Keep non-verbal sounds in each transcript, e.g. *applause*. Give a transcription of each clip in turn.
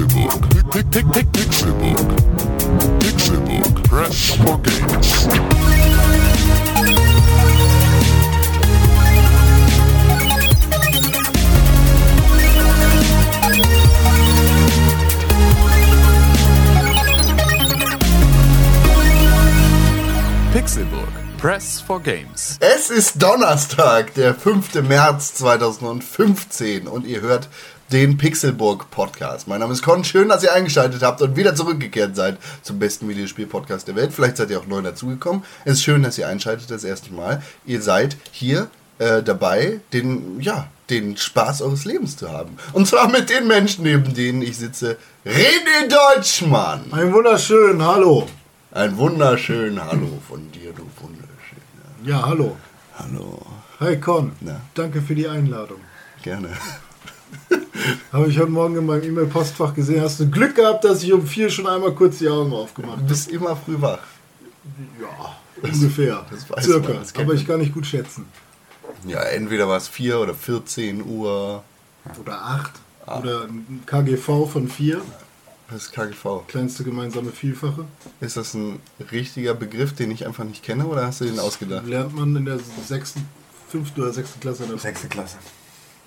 Pick, Pixelbook. Pixelbook. Press for games. Pixelburg. Press for Games. Es ist Donnerstag, der 5. März 2015 und ihr hört den Pixelburg Podcast. Mein Name ist Con, schön, dass ihr eingeschaltet habt und wieder zurückgekehrt seid zum besten Videospiel-Podcast der Welt. Vielleicht seid ihr auch neu dazugekommen. Es ist schön, dass ihr einschaltet das erste Mal. Ihr seid hier äh, dabei, den, ja, den Spaß eures Lebens zu haben. Und zwar mit den Menschen, neben denen ich sitze. René Deutschmann! Ein wunderschön, hallo. Ein wunderschönen Hallo von dir, du wunderschön. Ja, hallo. Hallo. Hi Con, Na. danke für die Einladung. Gerne. *laughs* Habe ich heute Morgen in meinem E-Mail-Postfach gesehen. Hast du Glück gehabt, dass ich um vier schon einmal kurz die Augen aufgemacht Du habe? bist immer früh wach. Ja, ungefähr. das weiß Circa. man, das Aber ich kann nicht gut schätzen. Ja, entweder war es 4 oder 14 Uhr. Oder acht. Ah. Oder ein KGV von vier. Was ist KGV? Kleinste gemeinsame Vielfache. Ist das ein richtiger Begriff, den ich einfach nicht kenne oder hast du den ausgedacht? Lernt man in der sechsten, fünften oder sechsten Klasse Sechste Klasse.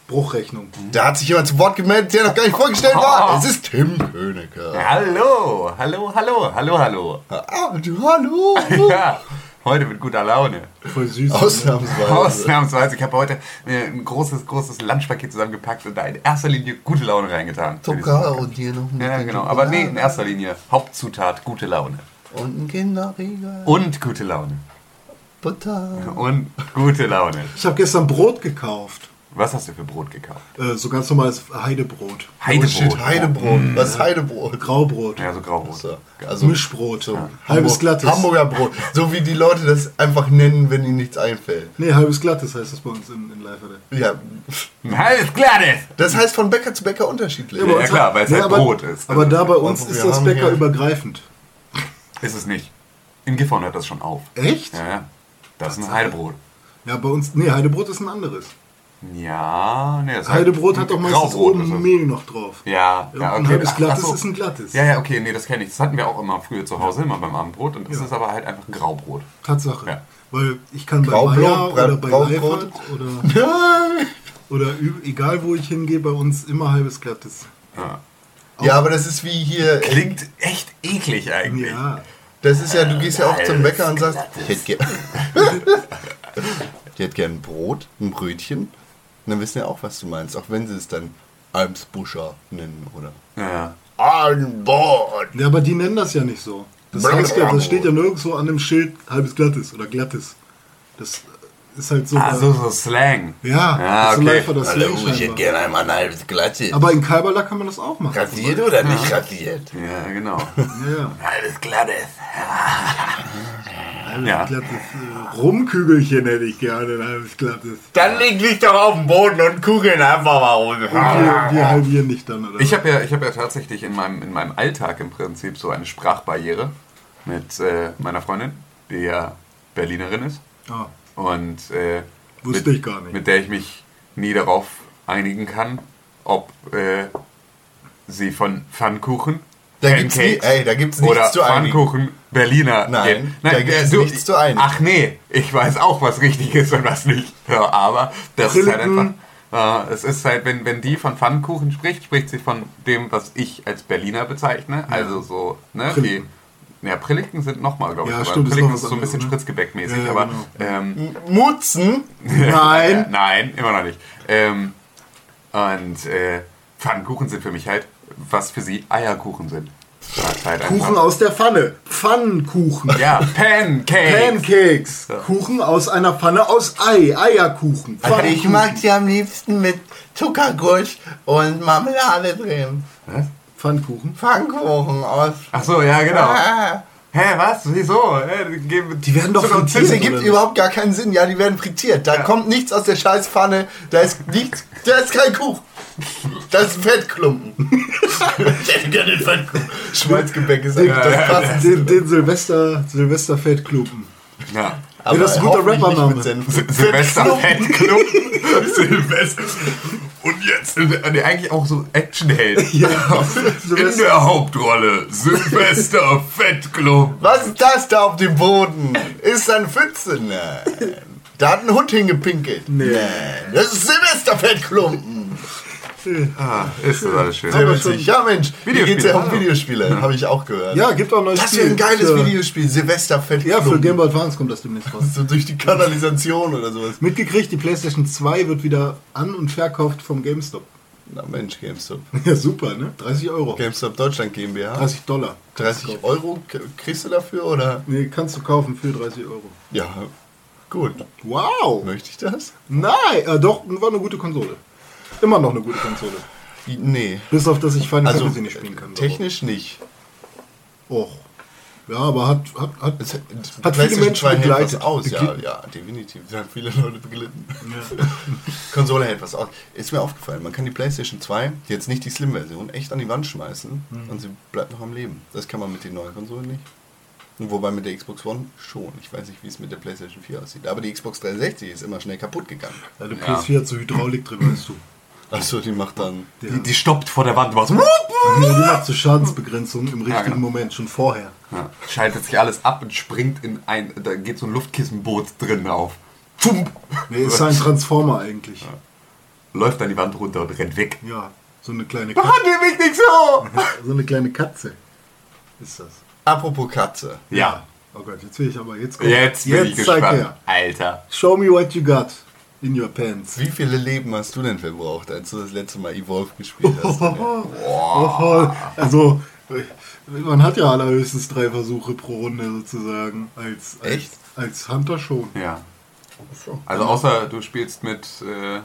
Bruchrechnung. Da hat sich jemand zu Wort gemeldet, der noch gar nicht vorgestellt war. *laughs* Es ist Tim Königke. Hallo, hallo, hallo, hallo, hallo. Ah, du, hallo. *laughs* Ja, heute mit guter Laune. Voll süß. Ausnahmsweise. Ausnahmsweise. Ich habe heute mir ein großes, großes Lunchpaket zusammengepackt und da in erster Linie gute Laune reingetan. Zucker und hier noch ein Ja, genau. Aber nee, in erster Linie Hauptzutat gute Laune. Und ein Kinderriegel. Und gute Laune. Butter. Und gute Laune. Ich habe gestern Brot gekauft. Was hast du für Brot gekauft? Äh, so ganz normales Heidebrot. Oh shit, Heidebrot. Was ist Heidebrot? Graubrot. Ja, so Graubrot. So, also Mischbrot. so Halbes Hamburg- glattes. Hamburger Brot. So wie die Leute das einfach nennen, wenn ihnen nichts einfällt. Nee, halbes glattes heißt das bei uns in, in live Ja, *laughs* Alles klar, das heißt von Bäcker zu Bäcker unterschiedlich. Ja, Ja, uns klar, weil es Nee, halt aber, Brot ist. Aber da bei uns Und ist das Bäcker hier- übergreifend. Ist es nicht. In Gifhorn hört das schon auf. Echt? Ja, ja. Das ist ein Heidebrot. Ja, bei uns. Nee, Heidebrot ist ein anderes. Ja, ne, das ist Heidebrot hat doch meistens Graubrot oben. Mehl noch drauf. Ja, Ja, ja, ein okay. halbes glattes ach so. ist ein glattes. Ja, ja, okay, nee, das kenne ich. Das hatten wir auch immer früher zu Hause, immer beim Abendbrot. Und das Ja. ist aber halt einfach ein Graubrot. Tatsache. Ja. Weil ich kann bei Graubrot, Meier oder bei. Leifert oder, *laughs* oder egal wo ich hingehe, bei uns immer halbes glattes. Ja. Ja, aber das ist wie hier. Klingt echt eklig eigentlich. Ja. Das ist ja, du gehst ja auch zum Bäcker und sagst, ich hätte gern. *laughs* ich hätte gern ein Brot, ein Brötchen. Und dann wissen ja auch, was du meinst, auch wenn sie es dann Almsbuscher nennen oder. Ja. Ein Brot! ja, aber die nennen das ja nicht so. Das, heißt ja, das steht ja nirgendwo an dem Schild halbes glattes oder glattes. Das ist halt so. Ah, so, so Slang. Ja, Ja, ist okay. so live das Slang scheinbar. gerne einmal ein halbes Glatte. Aber in Kalberla kann man das auch machen. Rasiert oder nicht rasiert? Ja, genau. *laughs* Ja, ja. Alles glattes. Halbes Ja. glattes äh, Rumkügelchen hätte ich gerne, ein halbes glattes. Dann leg dich doch auf den Boden und kugeln einfach mal runter. Und wir, wir halbieren nicht dann, oder? Ich habe ja, ich hab ja tatsächlich in meinem, in meinem Alltag im Prinzip so eine Sprachbarriere mit äh, meiner Freundin, die ja Berlinerin ist. ah, Und äh, Wusste mit, ich gar nicht. mit der ich mich nie darauf einigen kann, ob äh, sie von Pfannkuchen, Da gibt's nie- ey, da gibt's nichts oder zu einigen. Pfannkuchen Berliner Nein, geht. da gibt's nichts zu einigen. Ach nee, ich weiß auch, was richtig ist und was nicht. Ja, aber das ist halt einfach. Äh, es ist halt, wenn, wenn die von Pfannkuchen spricht, spricht sie von dem, was ich als Berliner bezeichne. Also so, ne? Die, Prilliken. Ja, Prilliken sind nochmal, glaube ich. Ja, aber stimmt, ist Prilliken ist so ein bisschen ne? spritzgebäckmäßig. Ja, ja, aber genau. ähm, Mutzen? Nein! *laughs* Nein, immer noch nicht. Ähm, und äh, Pfannkuchen sind für mich halt, was für sie Eierkuchen sind. Ist halt Kuchen aus der Pfanne. Pfannkuchen. Ja, Pancakes. Pancakes. Kuchen aus einer Pfanne aus Ei. Eierkuchen. Also ich mag die am liebsten mit Zuckerguss und Marmelade drin. Was? Pfannkuchen. Pfannkuchen aus. Ach so, ja, genau. Ah, Hä, was? Wieso? Hä, Die werden doch frittiert. das ergibt überhaupt gar keinen Sinn. Ja, die werden frittiert. Da kommt nichts aus der Scheißpfanne. Da ist nichts. Da ist kein Kuchen. Das ist Fettklumpen. *laughs* ich hätte gerne den Fettklumpen. Schmalzgebäck ist eigentlich das passendste. Den, den Silvester, Silvester Fettklumpen. Ja. Aber das ist ein guter Rappername. Silvester Fettklumpen. *laughs* Silvester. Und jetzt äh, eigentlich auch so Actionheld. *laughs* Ja. In der Hauptrolle Sylvester *laughs* Fettklump. Was ist das da auf dem Boden? Ist ein Pfütze? Nein. Da hat ein Hund hingepinkelt. Nee. Nein. Das ist Ah, ist das alles schön. Sehr Aber witzig. Ja, Mensch. Videospiele, geht's ja um. Videospiele. Habe ich auch gehört. Ja, gibt auch ein neues Das wäre ein geiles für, Videospiel. Silvesterfettklumpen. Ja, für Game Boy Advance kommt das demnächst raus. *laughs* So durch die Kanalisation oder sowas. Mitgekriegt, die PlayStation 2 wird wieder an- und verkauft vom GameStop. Na Mensch, GameStop. *laughs* Ja, super, ne? 30 Euro. GameStop Deutschland GmbH. 30 Dollar. 30 Euro kriegst du dafür oder? Nee, kannst du kaufen für 30 Euro. Ja, gut. Wow! Möchte ich das? Nein, äh, doch, war eine gute Konsole. Immer noch eine gute Konsole. Nee. Bis auf, dass ich Final Also Fantasy nicht spielen kann. technisch nicht. Och. Ja, aber hat, hat, hat, Es, Hat hat viele Menschen Menschen hält was begleitet. aus. Ja, ja, definitiv. Da haben viele Leute beglitten. *laughs* Konsole hält was aus. Ist mir aufgefallen, man kann die PlayStation 2, jetzt nicht die Slim-Version, echt an die Wand schmeißen Mhm. und sie bleibt noch am Leben. Das kann man mit den neuen Konsolen nicht. Und Wobei mit der Xbox One schon. Ich weiß nicht, wie es mit der PlayStation 4 aussieht. Aber die Xbox 360 ist immer schnell kaputt gegangen. ja, die Ja. PS4 hat so Hydraulik drin, weißt du. Achso, die macht dann. Ja. Die, die stoppt vor der Wand. Macht so, Ja, die macht so Schadensbegrenzung im richtigen genau. Moment, schon vorher. ja, schaltet sich alles ab und springt in ein. Da geht so ein Luftkissenboot drin auf. Pfump. Nee, ist ein Transformer eigentlich. Läuft dann die Wand runter und rennt weg. Ja, so eine kleine Katze. Behandle mich nicht so! *laughs* So eine kleine Katze ist das. Apropos Katze. Ja, Oh Gott, jetzt will ich aber jetzt kommt- jetzt bin ich zeig gespannt. her. Alter. Show me what you got in your pants. Wie viele Leben hast du denn verbraucht, als du das letzte Mal Evolve gespielt hast? *laughs* Oh, also, man hat ja allerhöchstens drei Versuche pro Runde sozusagen. Als, als, Echt? Als Hunter schon. Ja. Also außer du spielst mit, äh,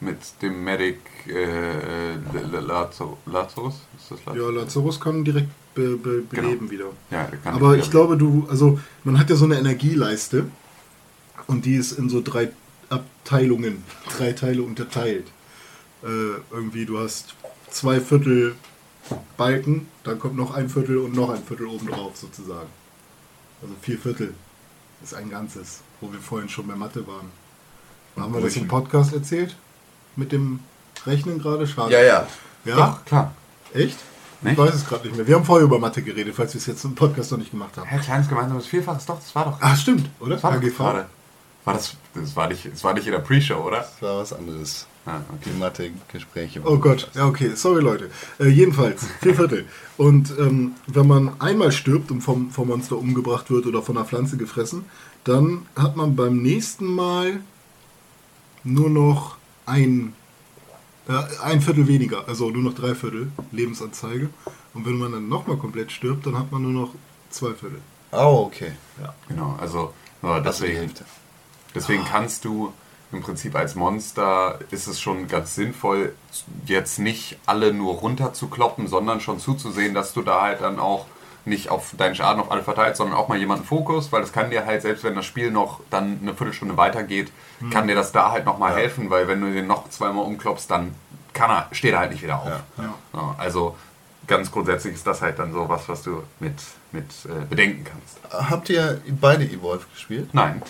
mit dem Medic äh, Lazo- Lazarus? Ist das Lazarus? Ja, Lazarus kann direkt be, be, beleben wieder. Ja, der kann Aber ich glaube, du, also man hat ja so eine Energieleiste und die ist in so drei Abteilungen, drei Teile unterteilt. Äh, irgendwie, du hast zwei Viertel Balken, dann kommt noch ein Viertel und noch ein Viertel obendrauf sozusagen. Also vier Viertel ist ein Ganzes, wo wir vorhin schon bei Mathe waren. Haben wir das im Podcast erzählt? Mit dem Rechnen gerade? Schade. ja, ja. Ja? Doch, klar. Echt? Ich Nicht? weiß es gerade nicht mehr. Wir haben vorher über Mathe geredet, falls wir es jetzt im Podcast noch nicht gemacht haben. Hä, kleines gemeinsames Vielfaches, doch, das war doch. Ah, stimmt, oder? das war doch AGV. gerade. War das, das war nicht, das war nicht in der Pre-Show, oder? Das war was anderes. Ah, Die okay. Mathe-Gespräche. Oh Gott, ja okay, sorry Leute. Äh, jedenfalls, vier Viertel. Und ähm, wenn man einmal stirbt und vom, vom Monster umgebracht wird oder von einer Pflanze gefressen, dann hat man beim nächsten Mal nur noch ein, äh, ein Viertel weniger, also nur noch drei Viertel Lebensanzeige. Und wenn man dann nochmal komplett stirbt, dann hat man nur noch zwei Viertel. Oh, okay. Genau, also ja, Also die deswegen, deswegen kannst du im Prinzip als Monster ist es schon ganz sinnvoll, jetzt nicht alle nur runter zu kloppen, sondern schon zuzusehen, dass du da halt dann auch nicht auf deinen Schaden auf alle verteilst, sondern auch mal jemanden Fokus, weil das kann dir halt, selbst wenn das Spiel noch dann eine Viertelstunde weitergeht, kann dir das da halt nochmal helfen, weil wenn du den noch zweimal umklopfst, dann kann er, steht er halt nicht wieder auf. Ja. Ja, also ganz grundsätzlich ist das halt dann so was, was du mit, mit äh, bedenken kannst. Habt ihr beide Evolve gespielt? Nein,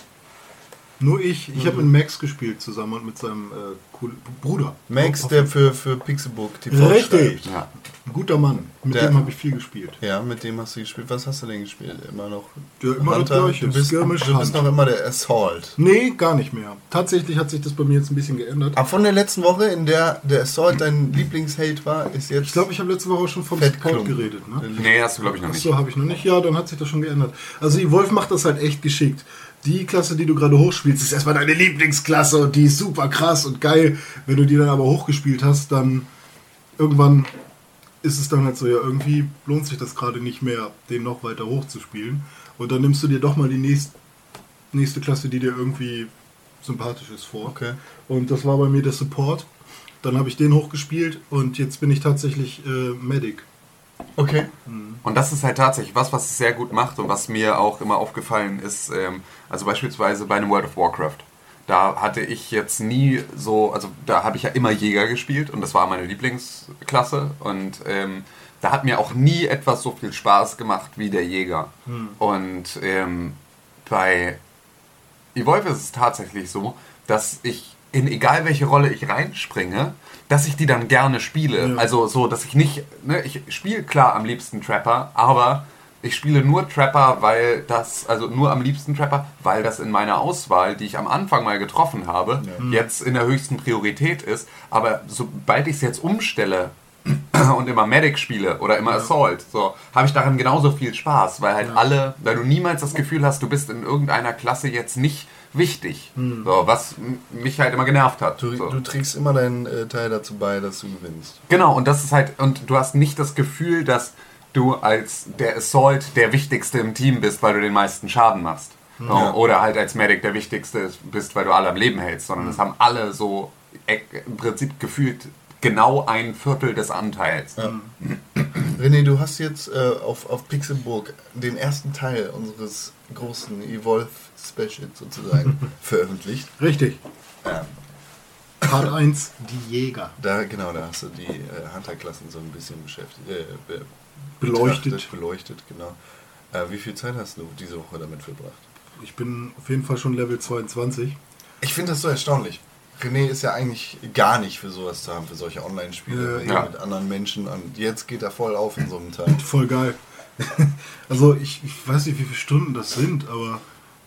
Nur ich, ich habe mit Max gespielt zusammen und mit seinem äh, coolen Bruder. Max, der für, für Pixelbook TV Richtig. ja. Ein guter Mann. Mit Der- dem habe ich viel gespielt. Ja, mit dem hast du gespielt. Was hast du denn gespielt? Immer noch Ja, immer das Gleiche. Du bist, Skirmish du bist noch immer der Assault. Nee, gar nicht mehr. Tatsächlich hat sich das bei mir jetzt ein bisschen geändert. Aber von der letzten Woche, in der der Assault dein Lieblingsheld war, ist jetzt... Ich glaube, ich habe letzte Woche schon vom. Support geredet. Ne? Nee, hast du glaube ich noch nicht. So habe ich noch nicht. Ja, dann hat sich das schon geändert. Also Evolve macht das halt echt geschickt. Die Klasse, die du gerade hochspielst, ist erstmal deine Lieblingsklasse und die ist super krass und geil. Wenn du die dann aber hochgespielt hast, dann irgendwann ist es dann halt so, ja, irgendwie lohnt sich das gerade nicht mehr, den noch weiter hochzuspielen. Und dann nimmst du dir doch mal die nächst, nächste Klasse, die dir irgendwie sympathisch ist, vor. Okay. Und das war bei mir der Support. Dann habe ich den hochgespielt und jetzt bin ich tatsächlich äh, Medic. Okay. Und das ist halt tatsächlich was, was es sehr gut macht und was mir auch immer aufgefallen ist. Ähm, also beispielsweise bei einem World of Warcraft. Da hatte ich jetzt nie so, also da habe ich ja immer Jäger gespielt und das war meine Lieblingsklasse. Und ähm, da hat mir auch nie etwas so viel Spaß gemacht wie der Jäger. Und ähm, bei Evolve ist es tatsächlich so, dass ich in egal welche Rolle ich reinspringe, dass ich die dann gerne spiele. Ja. Also so, dass ich nicht, ne, ich spiele klar am liebsten Trapper, aber ich spiele nur Trapper, weil das, also nur am liebsten Trapper, weil das in meiner Auswahl, die ich am Anfang mal getroffen habe, jetzt in der höchsten Priorität ist. Aber sobald ich es jetzt umstelle *clears throat* und immer Medic spiele oder immer Assault, so habe ich daran genauso viel Spaß, weil halt alle, weil du niemals das Gefühl hast, du bist in irgendeiner Klasse jetzt nicht wichtig, so, was mich halt immer genervt hat. Du, so. du trägst immer deinen äh, Teil dazu bei, dass du gewinnst. Genau, und das ist halt, und du hast nicht das Gefühl, dass du als der Assault der Wichtigste im Team bist, weil du den meisten Schaden machst. So, Oder halt als Medic der Wichtigste bist, weil du alle am Leben hältst, sondern das haben alle so im Prinzip gefühlt genau ein Viertel des Anteils. René, du hast jetzt äh, auf, auf Pixelburg den ersten Teil unseres großen Evolve Special sozusagen *laughs* veröffentlicht. Richtig. Ja. Part 1, die Jäger. Da, genau, da hast du die äh, Hunter-Klassen so ein bisschen beschäftigt. Äh, be Beleuchtet. Beleuchtet, genau. Äh, wie viel Zeit hast du diese Woche damit verbracht? Ich bin auf jeden Fall schon Level 22. Ich finde das so erstaunlich. René ist ja eigentlich gar nicht für sowas zu haben, für solche Online-Spiele Ja. Ja. mit anderen Menschen. Und jetzt geht er voll auf in so einem Teil. Voll geil. *laughs* also ich, ich weiß nicht, wie viele Stunden das sind, aber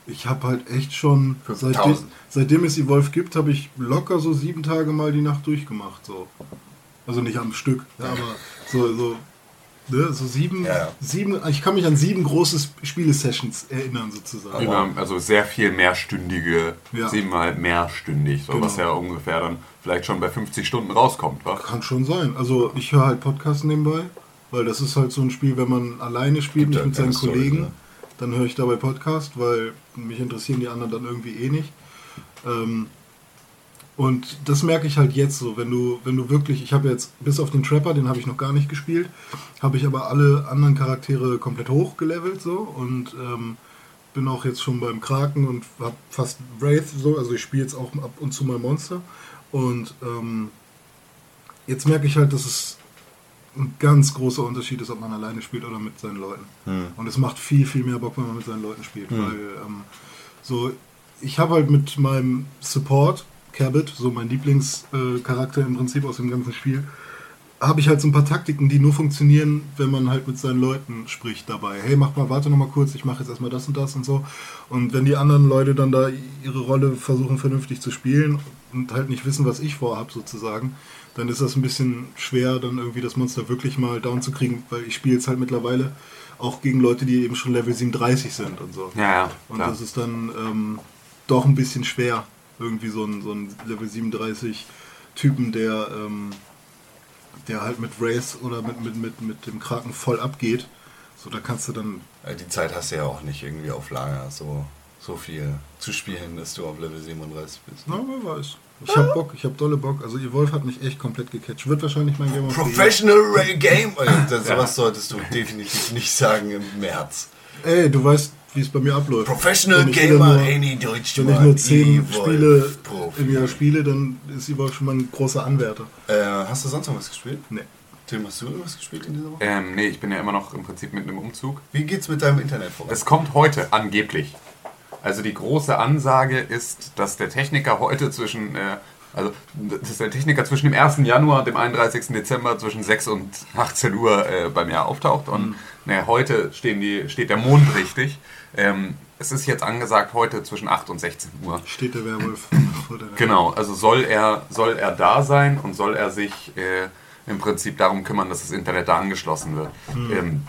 ich habe halt echt schon, seitdem, 5000. seitdem es Evolve gibt, habe ich locker so sieben Tage mal die Nacht durchgemacht. So. Also nicht am Stück, ja, aber so, so, ne, so sieben, Ja, ja. sieben, ich kann mich an sieben große Sp- Spiele-Sessions erinnern sozusagen. Über, also sehr viel mehrstündige, Ja. siebenmal mehrstündig, so, Genau. was ja ungefähr dann vielleicht schon bei 50 Stunden rauskommt, wa? Kann schon sein. Also ich höre halt Podcasts nebenbei, weil das ist halt so ein Spiel, wenn man alleine spielt, Gibt nicht ja mit seinen Story, Kollegen, ne? dann höre ich dabei Podcast, weil mich interessieren die anderen dann irgendwie eh nicht. Ähm, und das merke ich halt jetzt so, wenn du, wenn du wirklich, ich habe jetzt bis auf den Trapper, den habe ich noch gar nicht gespielt, habe ich aber alle anderen Charaktere komplett hochgelevelt so und ähm, bin auch jetzt schon beim Kraken und habe fast Wraith so, also ich spiele jetzt auch ab und zu mal Monster und ähm, jetzt merke ich halt, dass es ein ganz großer Unterschied ist, ob man alleine spielt oder mit seinen Leuten. Und es macht viel, viel mehr Bock, wenn man mit seinen Leuten spielt. Weil ähm, so, ich habe halt mit meinem Support, Cabot, so mein Lieblingscharakter äh, im Prinzip aus dem ganzen Spiel, habe ich halt so ein paar Taktiken, die nur funktionieren, wenn man halt mit seinen Leuten spricht dabei. Hey, mach mal, warte noch mal kurz, ich mache jetzt erstmal das und das und so. Und wenn die anderen Leute dann da ihre Rolle versuchen vernünftig zu spielen und halt nicht wissen, was ich vorhab sozusagen, dann ist das ein bisschen schwer, dann irgendwie das Monster wirklich mal down zu kriegen, weil ich spiele jetzt halt mittlerweile auch gegen Leute, die eben schon Level 37 sind und so. Ja, ja, Und klar. das ist dann ähm, doch ein bisschen schwer, irgendwie so ein, so ein Level 37 Typen, der, ähm, der halt mit Race oder mit, mit, mit, mit dem Kraken voll abgeht. So, da kannst du dann. Die Zeit hast du ja auch nicht irgendwie auf Lager, so, so viel zu spielen, dass du auf Level 37 bist. Na, wer weiß. Ich hab Bock, ich hab dolle Bock. Also Evolve hat mich echt komplett gecatcht. Wird wahrscheinlich mein Game of the Year. Professional Ray Game. *laughs* Das, sowas solltest du definitiv nicht sagen im März. Ey, du weißt, wie es bei mir abläuft. Professional Gamer, nur- any Deutsch. Wenn ich nur 10 Evolve Spiele Profi. im Jahr spiele, dann ist Evolve schon mal ein großer Anwärter. Äh, hast du sonst noch was gespielt? Nee. Tim, hast du irgendwas gespielt in dieser Woche? Ähm, nee, ich bin ja immer noch im Prinzip mit einem Umzug. Wie geht's mit deinem Internet voran? Es kommt heute, angeblich. Also die große Ansage ist, dass der Techniker heute zwischen, äh, also dass der Techniker zwischen dem 1. Januar und dem 31. Dezember zwischen 6 und 18 Uhr äh, bei mir auftaucht. Und naja, heute stehen die, steht der Mond richtig. Ähm, es ist jetzt angesagt heute zwischen 8 und 16 Uhr. Steht der Werwolf vor deiner Genau, also soll er, soll er da sein und soll er sich äh, im Prinzip darum kümmern, dass das Internet da angeschlossen wird. Ähm,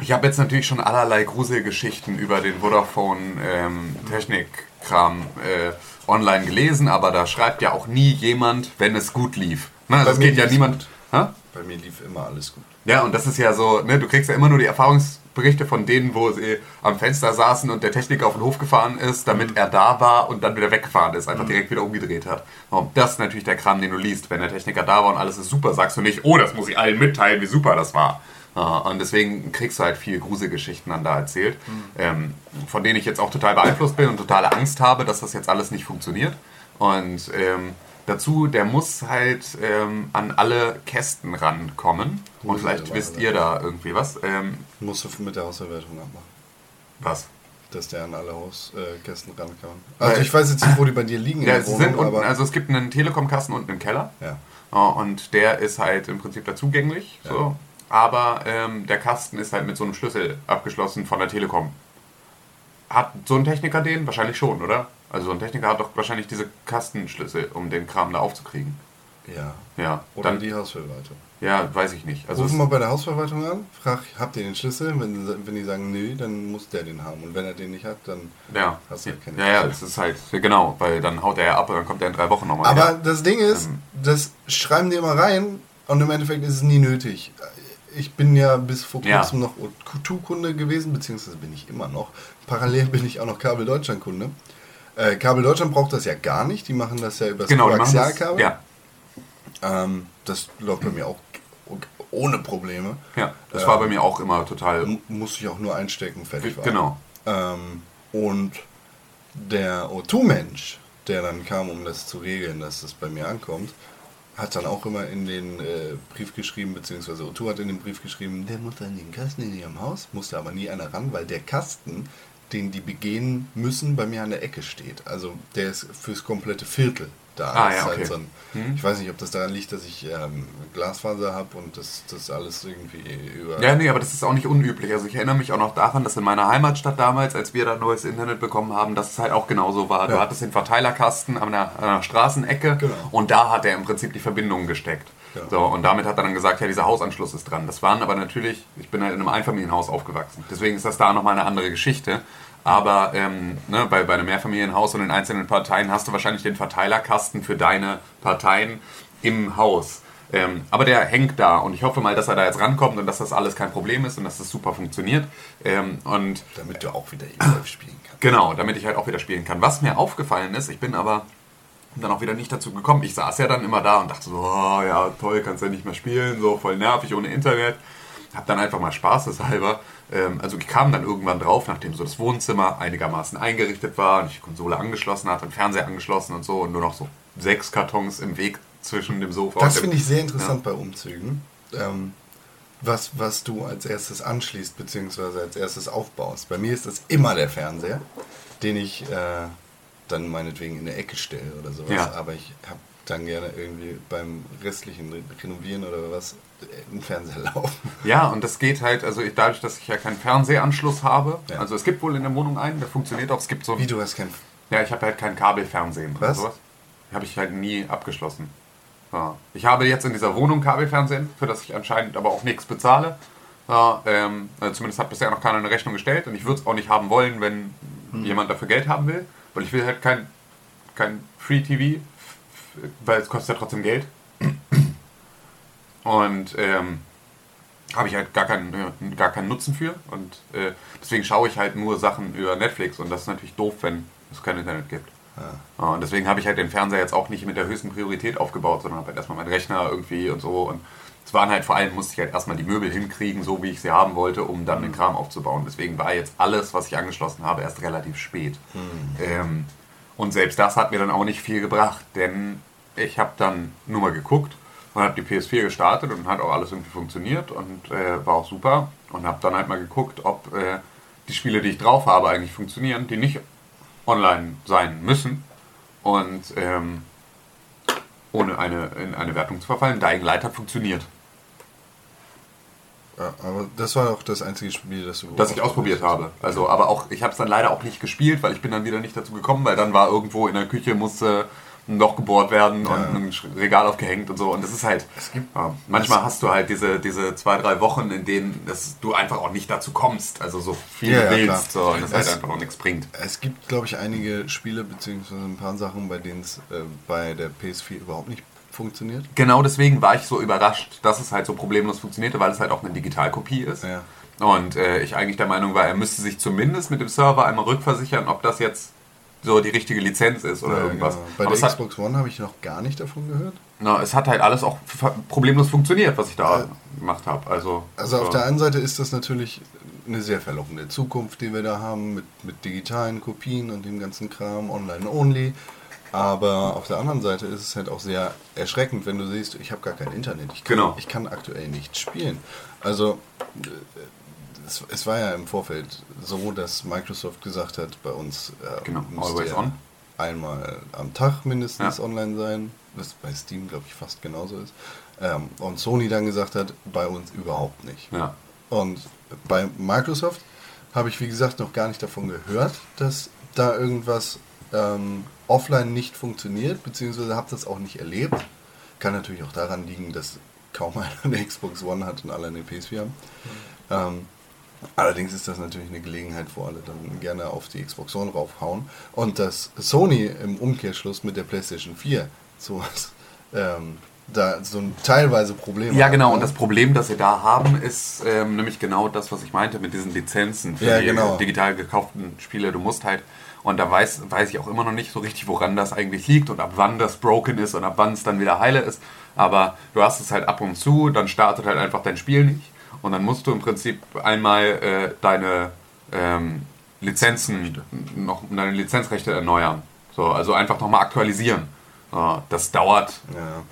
ich habe jetzt natürlich schon allerlei Gruselgeschichten über den Vodafone-Technik-Kram äh, online gelesen, aber da schreibt ja auch nie jemand, wenn es gut lief. Ne, also es geht ja niemand. Bei mir lief immer alles gut. Ja, und das ist ja so, ne, du kriegst ja immer nur die Erfahrungsberichte von denen, wo sie am Fenster saßen und der Techniker auf den Hof gefahren ist, damit er da war und dann wieder weggefahren ist, einfach direkt wieder umgedreht hat. Und das ist natürlich der Kram, den du liest. Wenn der Techniker da war und alles ist super, sagst du nicht, oh, das muss ich allen mitteilen, wie super das war. Ja, Und deswegen kriegst du halt viel Gruselgeschichten dann da erzählt, ähm, von denen ich jetzt auch total beeinflusst bin und totale Angst habe, dass das jetzt alles nicht funktioniert. Und ähm, dazu, der muss halt ähm, an alle Kästen rankommen. Und Muss vielleicht er wisst ihr da irgendwie was. Ähm, Musst du mit der Auswertung abmachen. was? dass der an alle Hauskästen ran kann. Also Weil- ich weiß jetzt nicht, wo die bei dir liegen in Ja, Wohnung, sind unten, also es gibt einen Telekom-Kasten unten im Keller. ja. Ja, und der ist halt im Prinzip da zugänglich. So. Aber ähm, der Kasten ist halt mit so einem Schlüssel abgeschlossen von der Telekom. Hat so ein Techniker den? Wahrscheinlich schon, oder? Also so ein Techniker hat doch wahrscheinlich diese Kastenschlüssel, um den Kram da aufzukriegen. ja. Ja, Oder dann, die Hausverwaltung. ja, weiß ich nicht. Also Ruf es- mal bei der Hausverwaltung an, frag, habt ihr den Schlüssel? Wenn, wenn die sagen, nö, dann muss der den haben. Und wenn er den nicht hat, dann ja, hast du ja keine ja, ja, es ist halt, genau, weil dann haut er ja ab und dann kommt er in drei Wochen nochmal. Aber her. das Ding ist, Ähm. das schreiben die immer rein und im Endeffekt ist es nie nötig. Ich bin ja bis vor Ja. kurzem noch O2-Kunde gewesen, beziehungsweise bin ich immer noch. Parallel bin ich auch noch Kabel Deutschland-Kunde. Äh, Kabel Deutschland braucht das ja gar nicht, die machen das ja über das genau, das, Koaxialkabel. ja, Ähm, das läuft bei mir auch ohne Probleme. ja, das Ähm, war bei mir auch immer total, Muss ich auch nur einstecken, fertig war. genau. Ähm, und der O2-Mensch, der dann kam, um das zu regeln, dass das bei mir ankommt, hat dann auch immer in den äh, Brief geschrieben, beziehungsweise O2 hat in den Brief geschrieben, der muss an den Kasten in ihrem Haus, musste aber nie einer ran, weil der Kasten, den die begehen müssen, bei mir an der Ecke steht. Also der ist fürs komplette Viertel da. Ah, ja, ist okay. so ein, Mhm. Ich weiß nicht, ob das daran liegt, dass ich ähm, Glasfaser habe und das, das alles irgendwie über... Ja, nee, aber das ist auch nicht unüblich. Also ich erinnere mich auch noch daran, dass in meiner Heimatstadt damals, als wir da neues Internet bekommen haben, dass es halt auch genauso war. Du Ja. hattest den Verteilerkasten an der, an der Straßenecke Genau. und da hat er im Prinzip die Verbindungen gesteckt. Genau. So, und damit hat er dann gesagt, ja, dieser Hausanschluss ist dran. Das waren aber natürlich, ich bin halt in einem Einfamilienhaus aufgewachsen. Deswegen ist das da nochmal eine andere Geschichte. Aber ähm, ne, bei, bei einem Mehrfamilienhaus und den einzelnen Parteien hast du wahrscheinlich den Verteilerkasten für deine Parteien im Haus. Ähm, aber der hängt da und ich hoffe mal, dass er da jetzt rankommt und dass das alles kein Problem ist und dass das super funktioniert. Ähm, und Damit du auch wieder E-Golf spielen kannst. Genau, damit ich halt auch wieder spielen kann. Was mir aufgefallen ist, ich bin aber dann auch wieder nicht dazu gekommen. Ich saß ja dann immer da und dachte so, oh, ja toll, kannst ja nicht mehr spielen, so voll nervig ohne Internet. Hab dann einfach mal spaßeshalber, also ich kam dann irgendwann drauf, nachdem so das Wohnzimmer einigermaßen eingerichtet war und ich die Konsole angeschlossen hatte und Fernseher angeschlossen und so und nur noch so sechs Kartons im Weg zwischen dem Sofa Das und dem... finde ich sehr interessant bei Umzügen. Ähm, was, was du als erstes anschließt, beziehungsweise als erstes aufbaust. Bei mir ist das immer der Fernseher, den ich äh, dann meinetwegen in der Ecke stelle oder sowas. Ja. Aber ich habe dann gerne irgendwie beim restlichen Re- Renovieren oder was äh, einen Fernseher *laughs* laufen. Ja, und das geht halt, also ich, dadurch, dass ich ja keinen Fernsehanschluss habe, Ja. also es gibt wohl in der Wohnung einen, der funktioniert auch, es gibt so ein Wie du hast kein. Ja, ich habe halt kein Kabelfernsehen oder Was? sowas. Habe ich halt nie abgeschlossen. Ja. Ich habe jetzt in dieser Wohnung Kabelfernsehen, für das ich anscheinend aber auch nichts bezahle. Ja, ähm, also zumindest hat bisher noch keiner eine Rechnung gestellt und ich würde es auch nicht haben wollen, wenn jemand dafür Geld haben will. Weil ich will halt kein, kein Free TV, f- f- weil es kostet ja trotzdem Geld. Und ähm, habe ich halt gar keinen, äh, gar keinen Nutzen für. Und äh, deswegen schaue ich halt nur Sachen über Netflix und das ist natürlich doof, wenn es kein Internet gibt. Ja, und deswegen habe ich halt den Fernseher jetzt auch nicht mit der höchsten Priorität aufgebaut, sondern habe halt erstmal meinen Rechner irgendwie und so. Und es waren halt vor allem, musste ich halt erstmal die Möbel hinkriegen, so wie ich sie haben wollte, um dann den Kram aufzubauen. Deswegen war jetzt alles, was ich angeschlossen habe, erst relativ spät. Ähm, und selbst das hat mir dann auch nicht viel gebracht, denn ich habe dann nur mal geguckt und habe die PS4 gestartet und hat auch alles irgendwie funktioniert und äh, war auch super. Und habe dann halt mal geguckt, ob äh, die Spiele, die ich drauf habe, eigentlich funktionieren, die nicht online sein müssen. Und ähm, ohne eine, in eine Wertung zu verfallen, Dying Light hat funktioniert. Ja, aber das war auch das einzige Spiel, das du. Das ich ausprobiert habe. Also, aber auch, ich habe es dann leider auch nicht gespielt, weil ich bin dann wieder nicht dazu gekommen, weil dann war irgendwo in der Küche musste ein Loch gebohrt werden und ein Regal aufgehängt und so. Und das ist halt. ja, manchmal hast du halt diese, diese zwei, drei Wochen, in denen das, du einfach auch nicht dazu kommst. Also so viel Ja, du ja, willst. So, und das halt Es- einfach noch nichts bringt. Es gibt, glaube ich, einige Spiele, beziehungsweise ein paar Sachen, bei denen es äh, bei der PS4 überhaupt nicht funktioniert. Genau deswegen war ich so überrascht, dass es halt so problemlos funktionierte, weil es halt auch eine Digitalkopie ist. Ja. Und äh, ich eigentlich der Meinung war, er müsste sich zumindest mit dem Server einmal rückversichern, ob das jetzt so die richtige Lizenz ist oder Ja, irgendwas. genau. Bei Aber der es hat, Xbox One habe ich noch gar nicht davon gehört. na, es hat halt alles auch problemlos funktioniert, was ich da gemacht habe. Also, Also auf so. der einen Seite ist das natürlich eine sehr verlockende Zukunft, die wir da haben, mit, mit digitalen Kopien und dem ganzen Kram, online only. Aber auf der anderen Seite ist es halt auch sehr erschreckend, wenn du siehst, ich habe gar kein Internet. Ich kann, Genau. ich kann aktuell nicht spielen. Also äh, es, es war ja im Vorfeld so, dass Microsoft gesagt hat, bei uns äh, Genau, always on. einmal am Tag mindestens Ja. online sein, was bei Steam, glaube ich, fast genauso ist. Ähm, und Sony dann gesagt hat, bei uns überhaupt nicht. Ja. Und bei Microsoft habe ich, wie gesagt, noch gar nicht davon gehört, dass da irgendwas ähm, offline nicht funktioniert, beziehungsweise habe das auch nicht erlebt. Kann natürlich auch daran liegen, dass kaum einer *laughs* eine Xbox One hat und alle eine PS4 haben. Ähm, allerdings ist das natürlich eine Gelegenheit, wo alle dann gerne auf die Xbox One raufhauen. Und dass Sony im Umkehrschluss mit der PlayStation 4 sowas, ähm, da so ein teilweise Problem Ja, genau. ne? Und das Problem, das wir da haben, ist ähm, nämlich genau das, was ich meinte mit diesen Lizenzen für Ja, die genau. digital gekauften Spiele. Du musst halt, und da weiß, weiß ich auch immer noch nicht so richtig, woran das eigentlich liegt und ab wann das broken ist und ab wann es dann wieder heile ist. Aber du hast es halt ab und zu, dann startet halt einfach dein Spiel nicht. Und dann musst du im Prinzip einmal äh, deine ähm, Lizenzen, noch deine Lizenzrechte erneuern. So, also einfach nochmal aktualisieren. So, das dauert ja.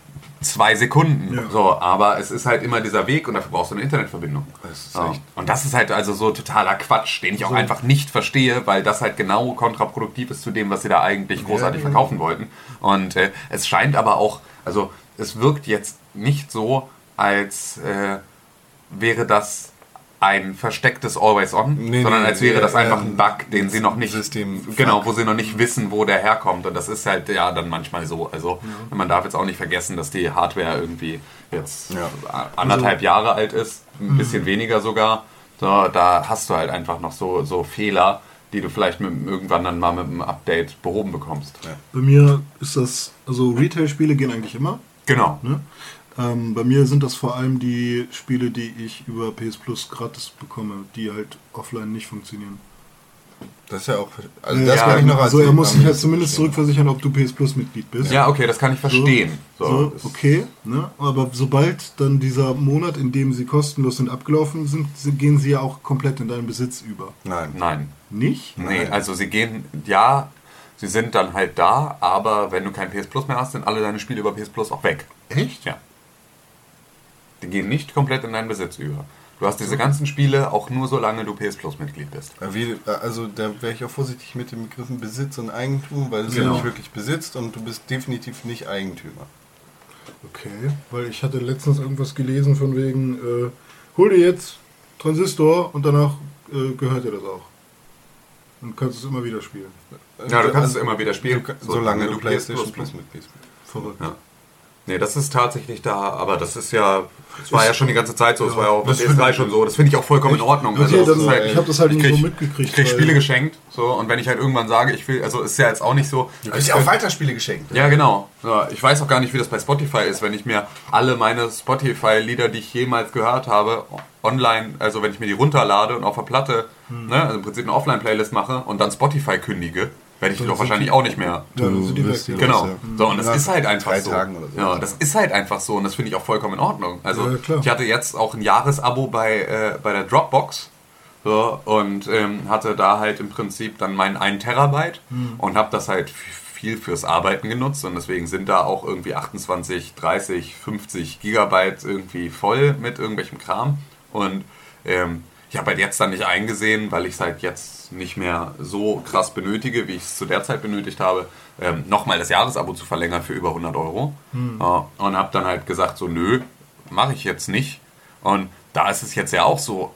Zwei Sekunden. Ja. So, aber es ist halt immer dieser Weg und dafür brauchst du eine Internetverbindung. Das So. Und das ist halt also so totaler Quatsch, den ich auch einfach nicht verstehe, weil das halt genau kontraproduktiv ist zu dem, was sie da eigentlich großartig Ja, ja. verkaufen wollten. Und äh, es scheint aber auch, also es wirkt jetzt nicht so, als äh, wäre das ein verstecktes Always On, Nee, sondern nee, als wäre nee, das einfach ähm, ein Bug, den sie noch nicht System- genau, wo sie noch nicht wissen, wo der herkommt. Und das ist halt ja dann manchmal so. Also man darf jetzt auch nicht vergessen, dass die Hardware irgendwie jetzt Ja. anderthalb Jahre alt ist, ein bisschen weniger sogar. So, da hast du halt einfach noch so, so Fehler, die du vielleicht mit, irgendwann dann mal mit einem Update behoben bekommst. Bei mir ist das, also Retail-Spiele gehen eigentlich immer. Genau. Ne? Ähm, bei mir sind das vor allem die Spiele, die ich über PS Plus gratis bekomme, die halt offline nicht funktionieren. Das ist ja auch. Also das Ja, kann ich noch als so, er muss sich halt mindestens zumindest verstehen. zurückversichern, ob du PS Plus Mitglied bist. Ja, okay, das kann ich verstehen. So, So, okay, ne? aber sobald dann dieser Monat, in dem sie kostenlos sind, abgelaufen sind, sind- gehen sie ja auch komplett in deinen Besitz über. Nein. Nein. Nicht? Nee, Nein. also sie gehen, ja, sie sind dann halt da, aber wenn du kein PS Plus mehr hast, sind alle deine Spiele über PS Plus auch weg. Echt? Ja. Die gehen nicht komplett in deinen Besitz über. Du hast diese ganzen Spiele auch nur solange du PS Plus Mitglied bist. Wie, also da wäre ich auch vorsichtig mit den Begriffen Besitz und Eigentum, weil es ja Genau. nicht wirklich besitzt und du bist definitiv nicht Eigentümer. Okay, weil ich hatte letztens irgendwas gelesen von wegen, äh, hol dir jetzt Transistor und danach äh, gehört dir das auch. Und kannst es immer wieder spielen. Ja, du kannst Also, es immer wieder spielen, du, solange du PlayStation Plus Plus Mitglied bist. Verrückt. Ja. Nee, das ist tatsächlich da, aber das ist ja, das war ja schon die ganze Zeit so, es Ja, war ja auch das PS3 finde- schon so, das finde ich auch vollkommen in Ordnung. Okay, das dann, halt- ich habe das halt ich nicht krieg- so mitgekriegt. Ich krieg weil- Spiele geschenkt, so, und wenn ich halt irgendwann sage, ich will, also ist ja jetzt auch nicht so. Du kriegst ja auch Weiterspiele geschenkt. Ja, genau. Ja, ich weiß auch gar nicht, wie das bei Spotify ist, wenn ich mir alle meine Spotify-Lieder, die ich jemals gehört habe, online, also wenn ich mir die runterlade und auf der Platte, Hm. ne, also im Prinzip eine Offline-Playlist mache und dann Spotify kündige, werde ich doch wahrscheinlich die- auch nicht mehr. Ja, dann sind die wirst weg. Genau. los, ja. So, und das Nach ist halt einfach drei so. Tagen oder so. Ja, das ist halt einfach so und das finde ich auch vollkommen in Ordnung. Also Ja, klar. ich hatte jetzt auch ein Jahresabo bei, äh, bei der Dropbox so, und ähm, hatte da halt im Prinzip dann meinen 1 Terabyte Hm. und habe das halt viel fürs Arbeiten genutzt und deswegen sind da auch irgendwie 28, 30, 50 Gigabyte irgendwie voll mit irgendwelchem Kram und ähm, ich habe halt jetzt dann nicht eingesehen, weil ich es halt jetzt nicht mehr so krass benötige, wie ich es zu der Zeit benötigt habe, ähm, nochmal das Jahresabo zu verlängern für über 100 Euro. Ja, und habe dann halt gesagt, so nö, mache ich jetzt nicht. Und da ist es jetzt ja auch so,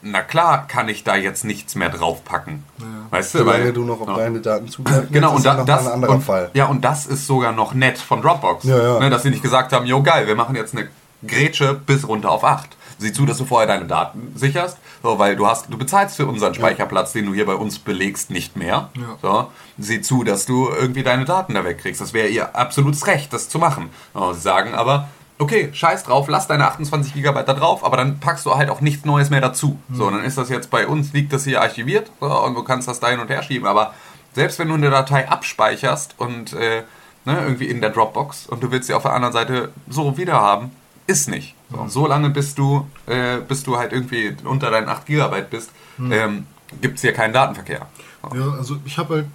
na klar kann ich da jetzt nichts mehr draufpacken. Weißt du, Solange weil du noch auf ja. deine Daten zugreifen Genau, und ist ja da, das, ein anderer und, Fall. Ja, und das ist sogar noch nett von Dropbox. Ja, ja. Ne, dass sie nicht gesagt haben, jo geil, wir machen jetzt eine Grätsche bis runter auf 8. Sieh zu, dass du vorher deine Daten sicherst, so, weil du hast, du bezahlst für unseren Speicherplatz, den du hier bei uns belegst, nicht mehr. Ja. So, sieh zu, dass du irgendwie deine Daten da wegkriegst. Das wäre ihr absolutes Recht, das zu machen. So, sie sagen aber, okay, scheiß drauf, lass deine 28 Gigabyte da drauf, aber dann packst du halt auch nichts Neues mehr dazu. So, dann ist das jetzt bei uns, liegt das hier archiviert so, und du kannst das da hin und her schieben. Aber selbst wenn du eine Datei abspeicherst und äh, ne, irgendwie in der Dropbox und du willst sie auf der anderen Seite so wieder haben, ist nicht. So, so lange bis du, äh, bis du halt irgendwie unter deinen 8 Gigabyte bist, ähm, gibt es hier keinen Datenverkehr. So. Ja, also ich habe halt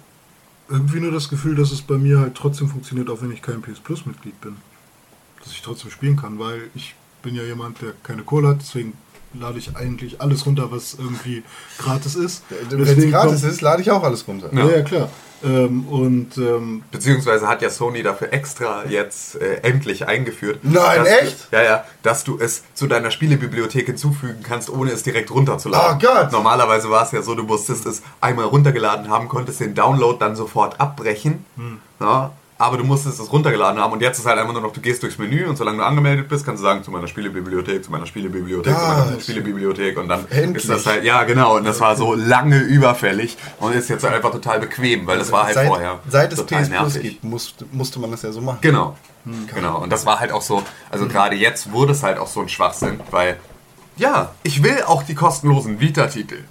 irgendwie nur das Gefühl, dass es bei mir halt trotzdem funktioniert, auch wenn ich kein PS Plus Mitglied bin. Dass ich trotzdem spielen kann, weil ich bin ja jemand, der keine Kohle hat, deswegen lade ich eigentlich alles runter, was irgendwie gratis ist. Wenn es Deswegen gratis kommt- ist, lade ich auch alles runter. Ja, ja, klar. Ähm, und ähm, Beziehungsweise hat ja Sony dafür extra jetzt äh, endlich eingeführt. Nein, echt? Du, ja, ja, dass du es zu deiner Spielebibliothek hinzufügen kannst, ohne es direkt runterzuladen. Oh Gott. Normalerweise war es ja so, du musstest es einmal runtergeladen haben, konntest den Download dann sofort abbrechen. Hm. Ja, aber du musstest es runtergeladen haben und jetzt ist halt einfach nur noch, du gehst durchs Menü und solange du angemeldet bist, kannst du sagen, zu meiner Spielebibliothek, zu meiner Spielebibliothek, zu Ah, meiner Spielebibliothek und dann Endlich. ist das halt, ja genau, und das war so lange überfällig und ist jetzt halt einfach total bequem, weil das war halt seit, vorher seit es total PS Plus nervig. gibt, musste, musste man das ja so machen. Genau. Genau. Und das war halt auch so, also gerade jetzt wurde es halt auch so ein Schwachsinn, weil, ja, ich will auch die kostenlosen Vita-Titel.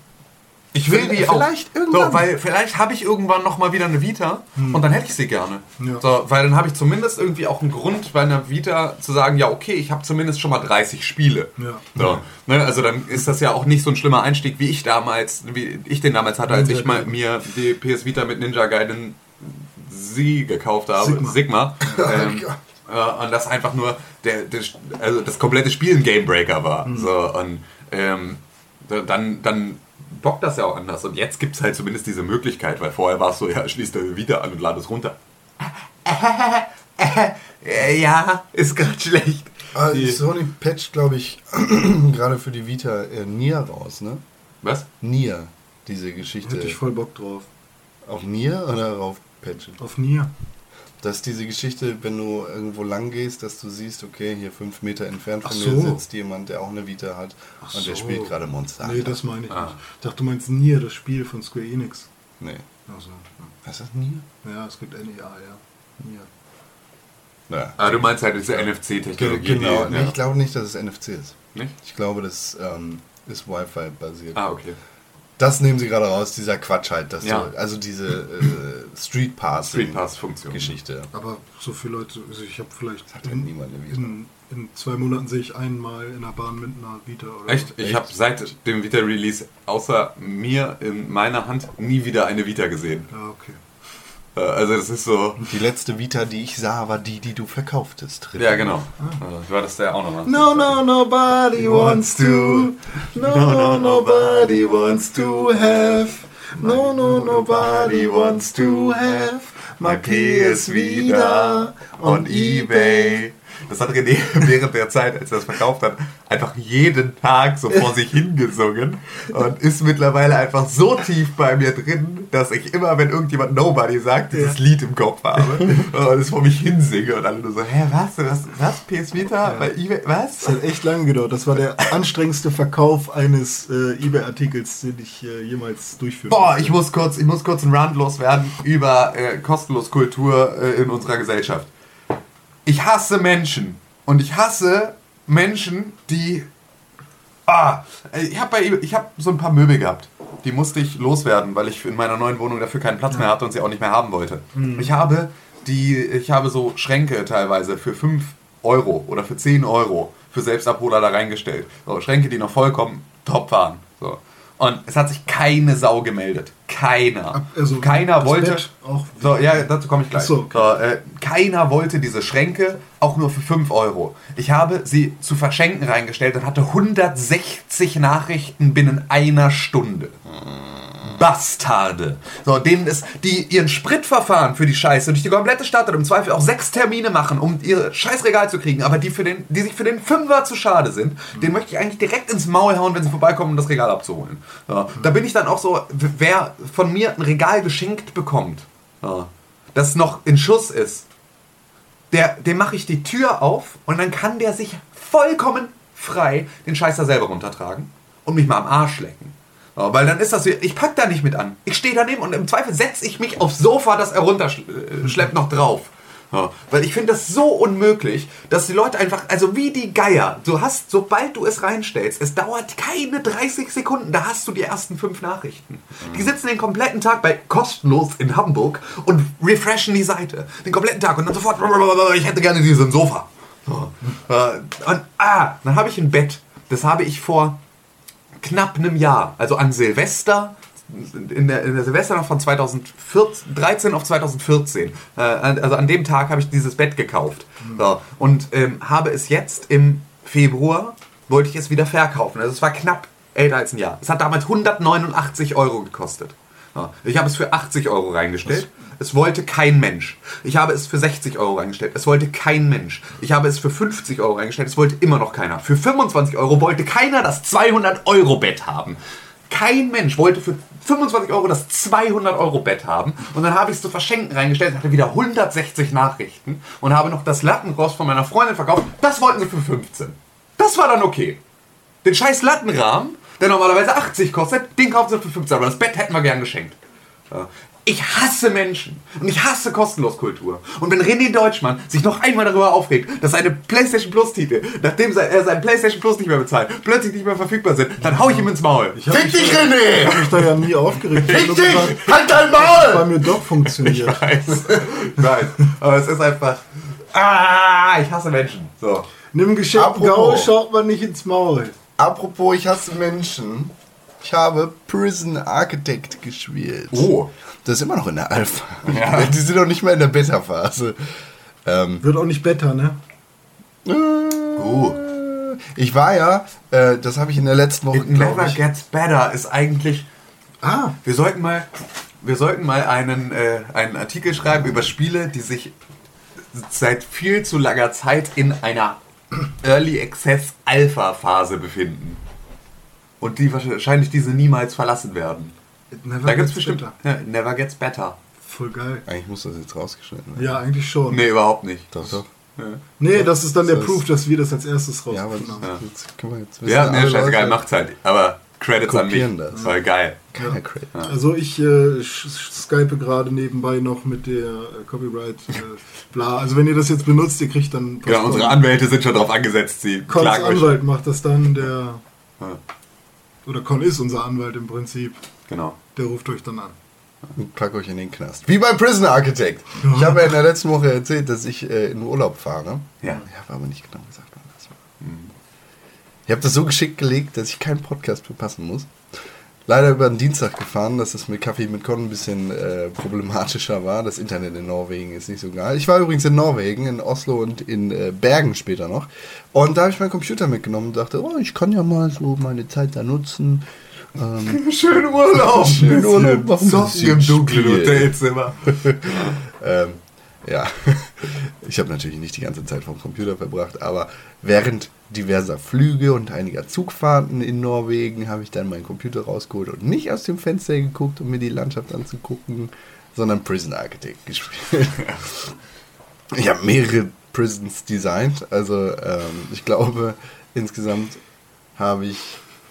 Ich will die auch. Vielleicht irgendwann. So, weil vielleicht habe ich irgendwann noch mal wieder eine Vita und dann hätte ich sie gerne. Ja. So, weil dann habe ich zumindest irgendwie auch einen Grund bei einer Vita zu sagen, ja okay, ich habe zumindest schon mal 30 Spiele. Ja. So, ne, also dann ist das ja auch nicht so ein schlimmer Einstieg, wie ich damals, wie ich den damals hatte, als Ninja ich mal, mir die PS Vita mit Ninja Gaiden sie gekauft habe, Sigma. Sigma. *laughs* ähm, äh, und das einfach nur der, der, also das komplette Spiel ein Gamebreaker war. Mhm. So, und ähm, da- dann, dann bockt das ja auch anders. Und jetzt gibt es halt zumindest diese Möglichkeit, weil vorher war es so, ja, schließ dir wieder an und lade es runter. *laughs* Ja, ist gerade schlecht. Ah, Die- Sony patcht, glaube ich, *clears throat* gerade für die Vita äh, Nier raus, ne? Was? Nier, diese Geschichte. hätte ich voll Bock drauf. Auf Nier oder auf patchen? Auf Nier. Das ist diese Geschichte, wenn du irgendwo lang gehst, dass du siehst, okay, hier fünf Meter entfernt von Ach mir so. sitzt jemand, der auch eine Vita hat Ach und der so. spielt gerade Monster. Nee, das meine ich Ah. nicht. Ich dachte, du meinst Nier, das Spiel von Square Enix. nee. Also, Was ist das Nier? ja, es gibt NEA, ja. Nier. Ja. Ah, du meinst halt diese NFC-Technologie. Genau, die- nee, ja. ich glaube nicht, dass es NFC ist. Nicht? Ich glaube, das ähm, ist Wi-Fi basiert. Ah, okay. Das nehmen sie gerade raus, dieser Quatsch halt. Dass Ja. du, also diese äh, Street Pass Street Pass-Funktion. Geschichte. Aber so viele Leute, also ich habe vielleicht Hat halt niemand eine Vita. in, in zwei Monaten sehe ich einmal in der Bahn mit einer Vita oder Echt? Ich habe seit dem Vita-Release außer mir in meiner Hand nie wieder eine Vita gesehen. Ja, okay. Äh, Also das ist so... Die letzte Vita, die ich sah, war die, die du verkauftest. Ja, genau. Äh, War das der auch nochmal? No, no, nobody wants to. No, no, nobody wants to have. No, no, nobody wants to have. My PS Vita on eBay. Das hat René *laughs* während der Zeit, als er es verkauft hat, einfach jeden Tag so vor sich hingesungen und ist mittlerweile einfach so tief bei mir drin, dass ich immer, wenn irgendjemand Nobody sagt, dieses Lied im Kopf habe *laughs* und es vor mich hinsinge und alle nur so, hä, was, was, was, PS Vita, bei eBay, was? Das hat echt lange gedauert. Das war der anstrengendste Verkauf eines äh, eBay-Artikels, den ich äh, jemals durchführen Boah, musste. ich muss kurz, ich muss kurz einen Rand loswerden über äh, kostenlos Kultur äh, in unserer Gesellschaft. Ich hasse Menschen und ich hasse Menschen, die Ah, ich habe ich hab so ein paar Möbel gehabt. Die musste ich loswerden, weil ich in meiner neuen Wohnung dafür keinen Platz mehr hatte und sie auch nicht mehr haben wollte. Ich habe die, ich habe so Schränke teilweise für 5 Euro oder für 10 Euro für Selbstabholer da reingestellt. So, Schränke, die noch vollkommen top waren. So. Und es hat sich keine Sau gemeldet. Keiner. Also Keiner wollte. So, ja, dazu komme ich gleich. So, okay. So, äh, keiner wollte diese Schränke, auch nur für 5 Euro. Ich habe sie zu verschenken reingestellt und hatte 160 Nachrichten binnen einer Stunde. Bastarde. So, denen ist, die ihren Spritverfahren für die Scheiße durch die komplette Stadt und im Zweifel auch sechs Termine machen, um ihr Scheißregal zu kriegen, aber die, für den, die sich für den Fünfer zu schade sind, den möchte ich eigentlich direkt ins Maul hauen, wenn sie vorbeikommen, um das Regal abzuholen. So, da bin ich dann auch so, wer von mir ein Regal geschenkt bekommt, so, das noch in Schuss ist, der, dem mache ich die Tür auf und dann kann der sich vollkommen frei den Scheiß da selber runtertragen und mich mal am Arsch lecken. Weil dann ist das so, ich pack da nicht mit an. Ich stehe daneben und im Zweifel setze ich mich aufs Sofa, das er runterschleppt, noch drauf. Ja, weil ich finde das so unmöglich, dass die Leute einfach, also wie die Geier, du hast, sobald du es reinstellst, es dauert keine 30 Sekunden, da hast du die ersten fünf Nachrichten. Die sitzen den kompletten Tag bei kostenlos in Hamburg und refreshen die Seite. Den kompletten Tag und dann sofort, ich hätte gerne diesen Sofa. So. Äh, Und ah, dann habe ich ein Bett. Das habe ich vor knapp einem Jahr, also an Silvester in der, in der Silvester noch von 2013 auf 2014. Äh, also an dem Tag habe ich dieses Bett gekauft. So, und ähm, habe es jetzt im Februar, wollte ich es wieder verkaufen. Also es war knapp älter als ein Jahr. Es hat damals 189 Euro gekostet. Ich habe es für 80 Euro reingestellt. Es wollte kein Mensch. Ich habe es für 60 Euro reingestellt. Es wollte kein Mensch. Ich habe es für 50 Euro reingestellt. Es wollte immer noch keiner. Für 25 Euro wollte keiner das 200 Euro Bett haben. Kein Mensch wollte für 25 Euro das 200 Euro Bett haben. Und dann habe ich es zu verschenken reingestellt, hatte wieder 160 Nachrichten und habe noch das Lattenrost von meiner Freundin verkauft. Das wollten sie für 15. Das war dann okay. Den scheiß Lattenrahmen, der normalerweise 80 kostet, den kaufen sie für 15. Aber das Bett hätten wir gern geschenkt. Ich hasse Menschen und ich hasse Kostenloskultur. Und wenn René Deutschmann sich noch einmal darüber aufregt, dass seine PlayStation Plus Titel, nachdem er seinen PlayStation Plus nicht mehr bezahlt, plötzlich nicht mehr verfügbar sind, dann hau ich ihm ins Maul. Ich hab Fick dich, da- René! Ich habe mich da ja nie aufgeregt. Ich hab Fick dich! gesagt, Halt dein bei Maul! mir doch funktioniert. weiß. Ich weiß. Aber es ist einfach. Ah, ich hasse Menschen. So. Nimm geschenkten Apropos. Gaul, schaut man nicht ins Maul. Apropos, ich hasse Menschen. Ich habe Prison Architect gespielt. Oh. Das ist immer noch in der Alpha. Ja. *laughs* Die sind noch nicht mehr in der Beta-Phase. Ähm, Wird auch nicht besser, ne? Oh. ich war ja, äh, das habe ich in der letzten Woche, It never ich. gets better ist eigentlich. Ah, Wir sollten mal, wir sollten mal einen, äh, einen Artikel schreiben über Spiele, die sich seit viel zu langer Zeit in einer Early Access Alpha Phase befinden. Und die wahrscheinlich diese niemals verlassen werden. never Da gibt gets es bestimmt. better. Ja, never gets better. Voll geil. Eigentlich muss das jetzt rausgeschnitten werden. Ja, eigentlich schon. Nee, überhaupt nicht. Doch, doch. Nee, das ist dann der Das ist- Proof, dass wir das als erstes Ja, aber rausgefunden haben. jetzt können wir jetzt wissen, Ja, nee, scheißegal, macht's halt. Aber Credits an mich. Das. Voll geil. Keiner Credit. Also ich äh, skype gerade nebenbei noch mit der äh, Copyright äh, bla. Also wenn ihr das jetzt benutzt, ihr kriegt dann Genau, unsere Anwälte sind schon drauf angesetzt. Sie Cons klagen euch. Anwalt macht das dann, der Ja. Oder Con ist unser Anwalt im Prinzip. Genau. Der ruft euch dann an. und pack euch in den Knast. Wie bei Prison Architect. Ich habe ja in der letzten Woche erzählt, dass ich äh, in Urlaub fahre. Ja. Ich habe aber nicht genau gesagt, wann das war. Ich habe das so geschickt gelegt, dass ich keinen Podcast verpassen muss. Leider über den Dienstag gefahren, dass es mit Kaffee mit Con ein bisschen äh, problematischer war. Das Internet in Norwegen ist nicht so geil. Ich war übrigens in Norwegen, in Oslo und in äh, Bergen später noch. Und da habe ich meinen Computer mitgenommen und dachte, oh, ich kann ja mal so meine Zeit da nutzen. Ähm, *laughs* Schön Urlaub. Schön Urlaub Soft im dunklen. Hotelzimmer. *laughs* Ähm, ja, ich habe natürlich nicht die ganze Zeit vom Computer verbracht, aber während diverser Flüge und einiger Zugfahrten in Norwegen habe ich dann meinen Computer rausgeholt und nicht aus dem Fenster geguckt, um mir die Landschaft anzugucken, sondern Prison Architect gespielt. *laughs* Ich habe mehrere Prisons designt, also ähm, ich glaube insgesamt habe ich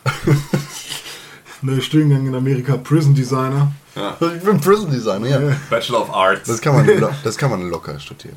*laughs* Neuer Studiengang in Amerika, Prison Designer. ich bin Prison Designer, ja. Bachelor of Arts. Das kann man, das kann man locker studieren.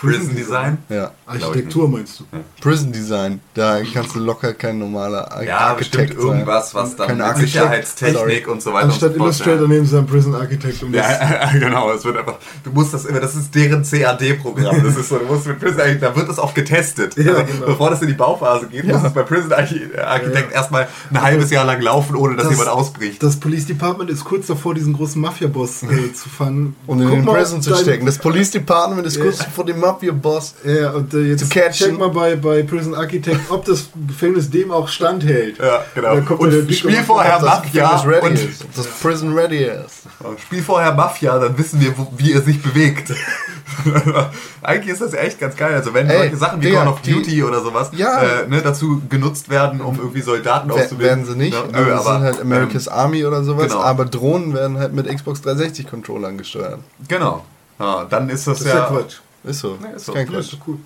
Prison Design. Ja. Architektur meinst du? Prison Design, da kannst du locker kein normaler Ar Ja, bestimmt Architekt sein. irgendwas, was dann mit Architekt, Sicherheitstechnik sorry. und so weiter Anstatt und so fort, Illustrator nehmen sie dann Prison Architect um das. Ja, *laughs* ja, genau, es wird einfach, du musst das immer, das ist deren CAD-Programm, das ist so, du musst mit Prison Architect, da wird das auch getestet. Ja, Also, genau. Bevor das in die Bauphase geht, muss es bei Prison Archi- Architect erstmal ein halbes Jahr lang laufen, ohne dass Das- jemand ausbricht. Das Police Department ist kurz davor, diesen großen Mafia-Boss äh, zu fangen. Und in den Prison zu stecken. Das Police Department ist kurz vor dem Mafia-Boss. Ja, und äh, jetzt check mal bei, bei Prison Architect, ob das Gefängnis dem auch standhält. Ja, genau. Und der Dicke Spiel vorher Mafia und ist. Ob das Prison ready ist. Spiel vorher Mafia, dann wissen wir, wo, wie er sich bewegt. *laughs* Eigentlich ist das ja echt ganz geil. Also wenn Ey, solche Sachen wie Call of die- Duty oder sowas Ja. äh, ne, dazu genutzt werden, um irgendwie Soldaten auszubilden. Werden sie nicht. Ja, Also nö, das sind halt America's ähm, Army oder sowas. genau. Aber Drohnen werden halt mit Xbox 360 Controllern gesteuert. Genau. Ja, dann ist das, Das ist ja Quatsch. Ist so. Nee, ist ist kein Ja, ist Quatsch. doch cool.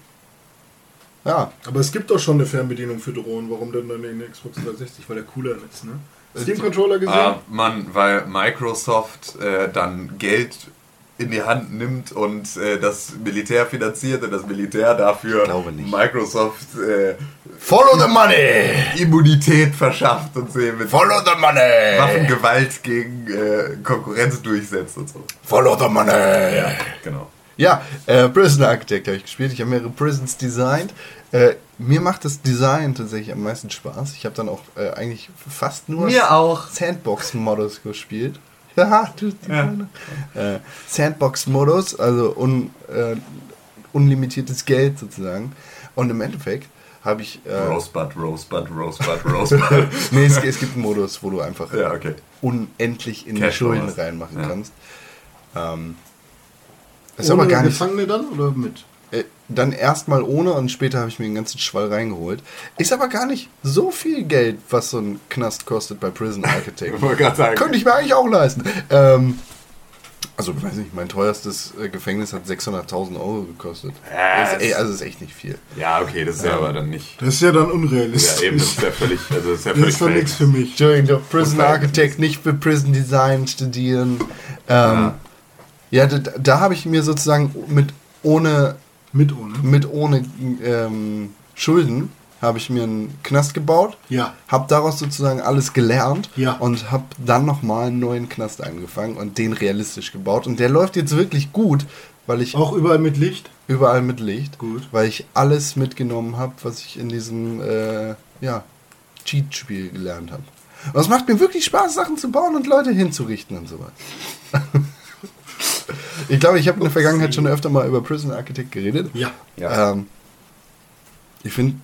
Ja. Aber es gibt doch schon eine Fernbedienung für Drohnen. Warum denn dann in der Xbox 360? Weil der cooler ist, ne? Steam-Controller gesehen? Ah, Mann, weil Microsoft äh, dann Geld in die Hand nimmt und äh, das Militär finanziert und das Militär dafür. Microsoft äh, Follow the money! Immunität verschafft und sie mit Follow the money! Waffengewalt gegen äh, Konkurrenz durchsetzt und so. Follow the money! Genau. Ja, äh, Prison Architect habe ich gespielt. Ich habe mehrere Prisons designt. Äh, mir macht das Design tatsächlich am meisten Spaß. Ich habe dann auch äh, eigentlich fast nur Mir auch. Sandbox-Modus gespielt. *laughs* Ja. Äh, Sandbox-Modus, also un, äh, unlimitiertes Geld sozusagen. Und im Endeffekt habe ich. Äh, Rosebud, Rosebud, Rosebud, Rosebud. *laughs* nee, es, es gibt einen Modus, wo du einfach ja, okay. unendlich in die Cash Schulden raus. reinmachen Ja. kannst. Ähm, ist Ohne aber gar nicht. Gefangene dann oder mit? Äh, dann erstmal ohne und später habe ich mir den ganzen Schwall reingeholt. Ist aber gar nicht so viel Geld, was so ein Knast kostet bei Prison Architect. *laughs* Ich wollte gerade sagen. Könnte ich mir eigentlich auch leisten. Ähm, also, weiß nicht, mein teuerstes äh, Gefängnis hat 600.000 Euro gekostet. Ja, ist, das- ey, also ist echt nicht viel. Ja, okay, das ist ja aber dann nicht. Das ist ja dann Ja, unrealistisch. eben, das ist ja völlig. Also das ist ja das völlig ist doch nichts für mich. Entschuldigung, Prison Unverhältnismäßig. Architect, nicht für Prison Design studieren. Ähm, ja, da, da habe ich mir sozusagen mit ohne Mit ohne. mit ohne ähm, Schulden habe ich mir einen Knast gebaut, Ja. habe daraus sozusagen alles gelernt Ja. und habe dann nochmal einen neuen Knast angefangen und den realistisch gebaut. Und der läuft jetzt wirklich gut, weil ich Auch überall mit Licht. überall mit Licht, Gut. weil ich alles mitgenommen habe, was ich in diesem äh, ja, Cheat-Spiel gelernt habe. Und es macht mir wirklich Spaß, Sachen zu bauen und Leute hinzurichten und sowas. *laughs* ich glaube, ich habe in der Vergangenheit schon öfter mal über Prison Architect geredet. Ja. Ja. Ähm, ich finde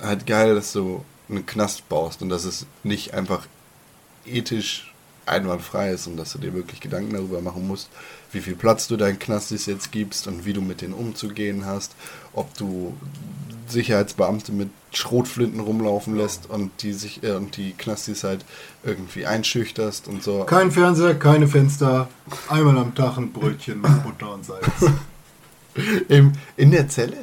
halt geil, dass du einen Knast baust und dass es nicht einfach ethisch einwandfrei ist und dass du dir wirklich Gedanken darüber machen musst, wie viel Platz du deinen Knastis jetzt gibst und wie du mit denen umzugehen hast, ob du Sicherheitsbeamte mit Schrotflinten rumlaufen lässt und die sich äh, und die Knastis halt irgendwie einschüchterst und so. Kein Fernseher, keine Fenster. Einmal am Tag ein Brötchen mit Butter und Salz. *laughs* Im, in der Zelle?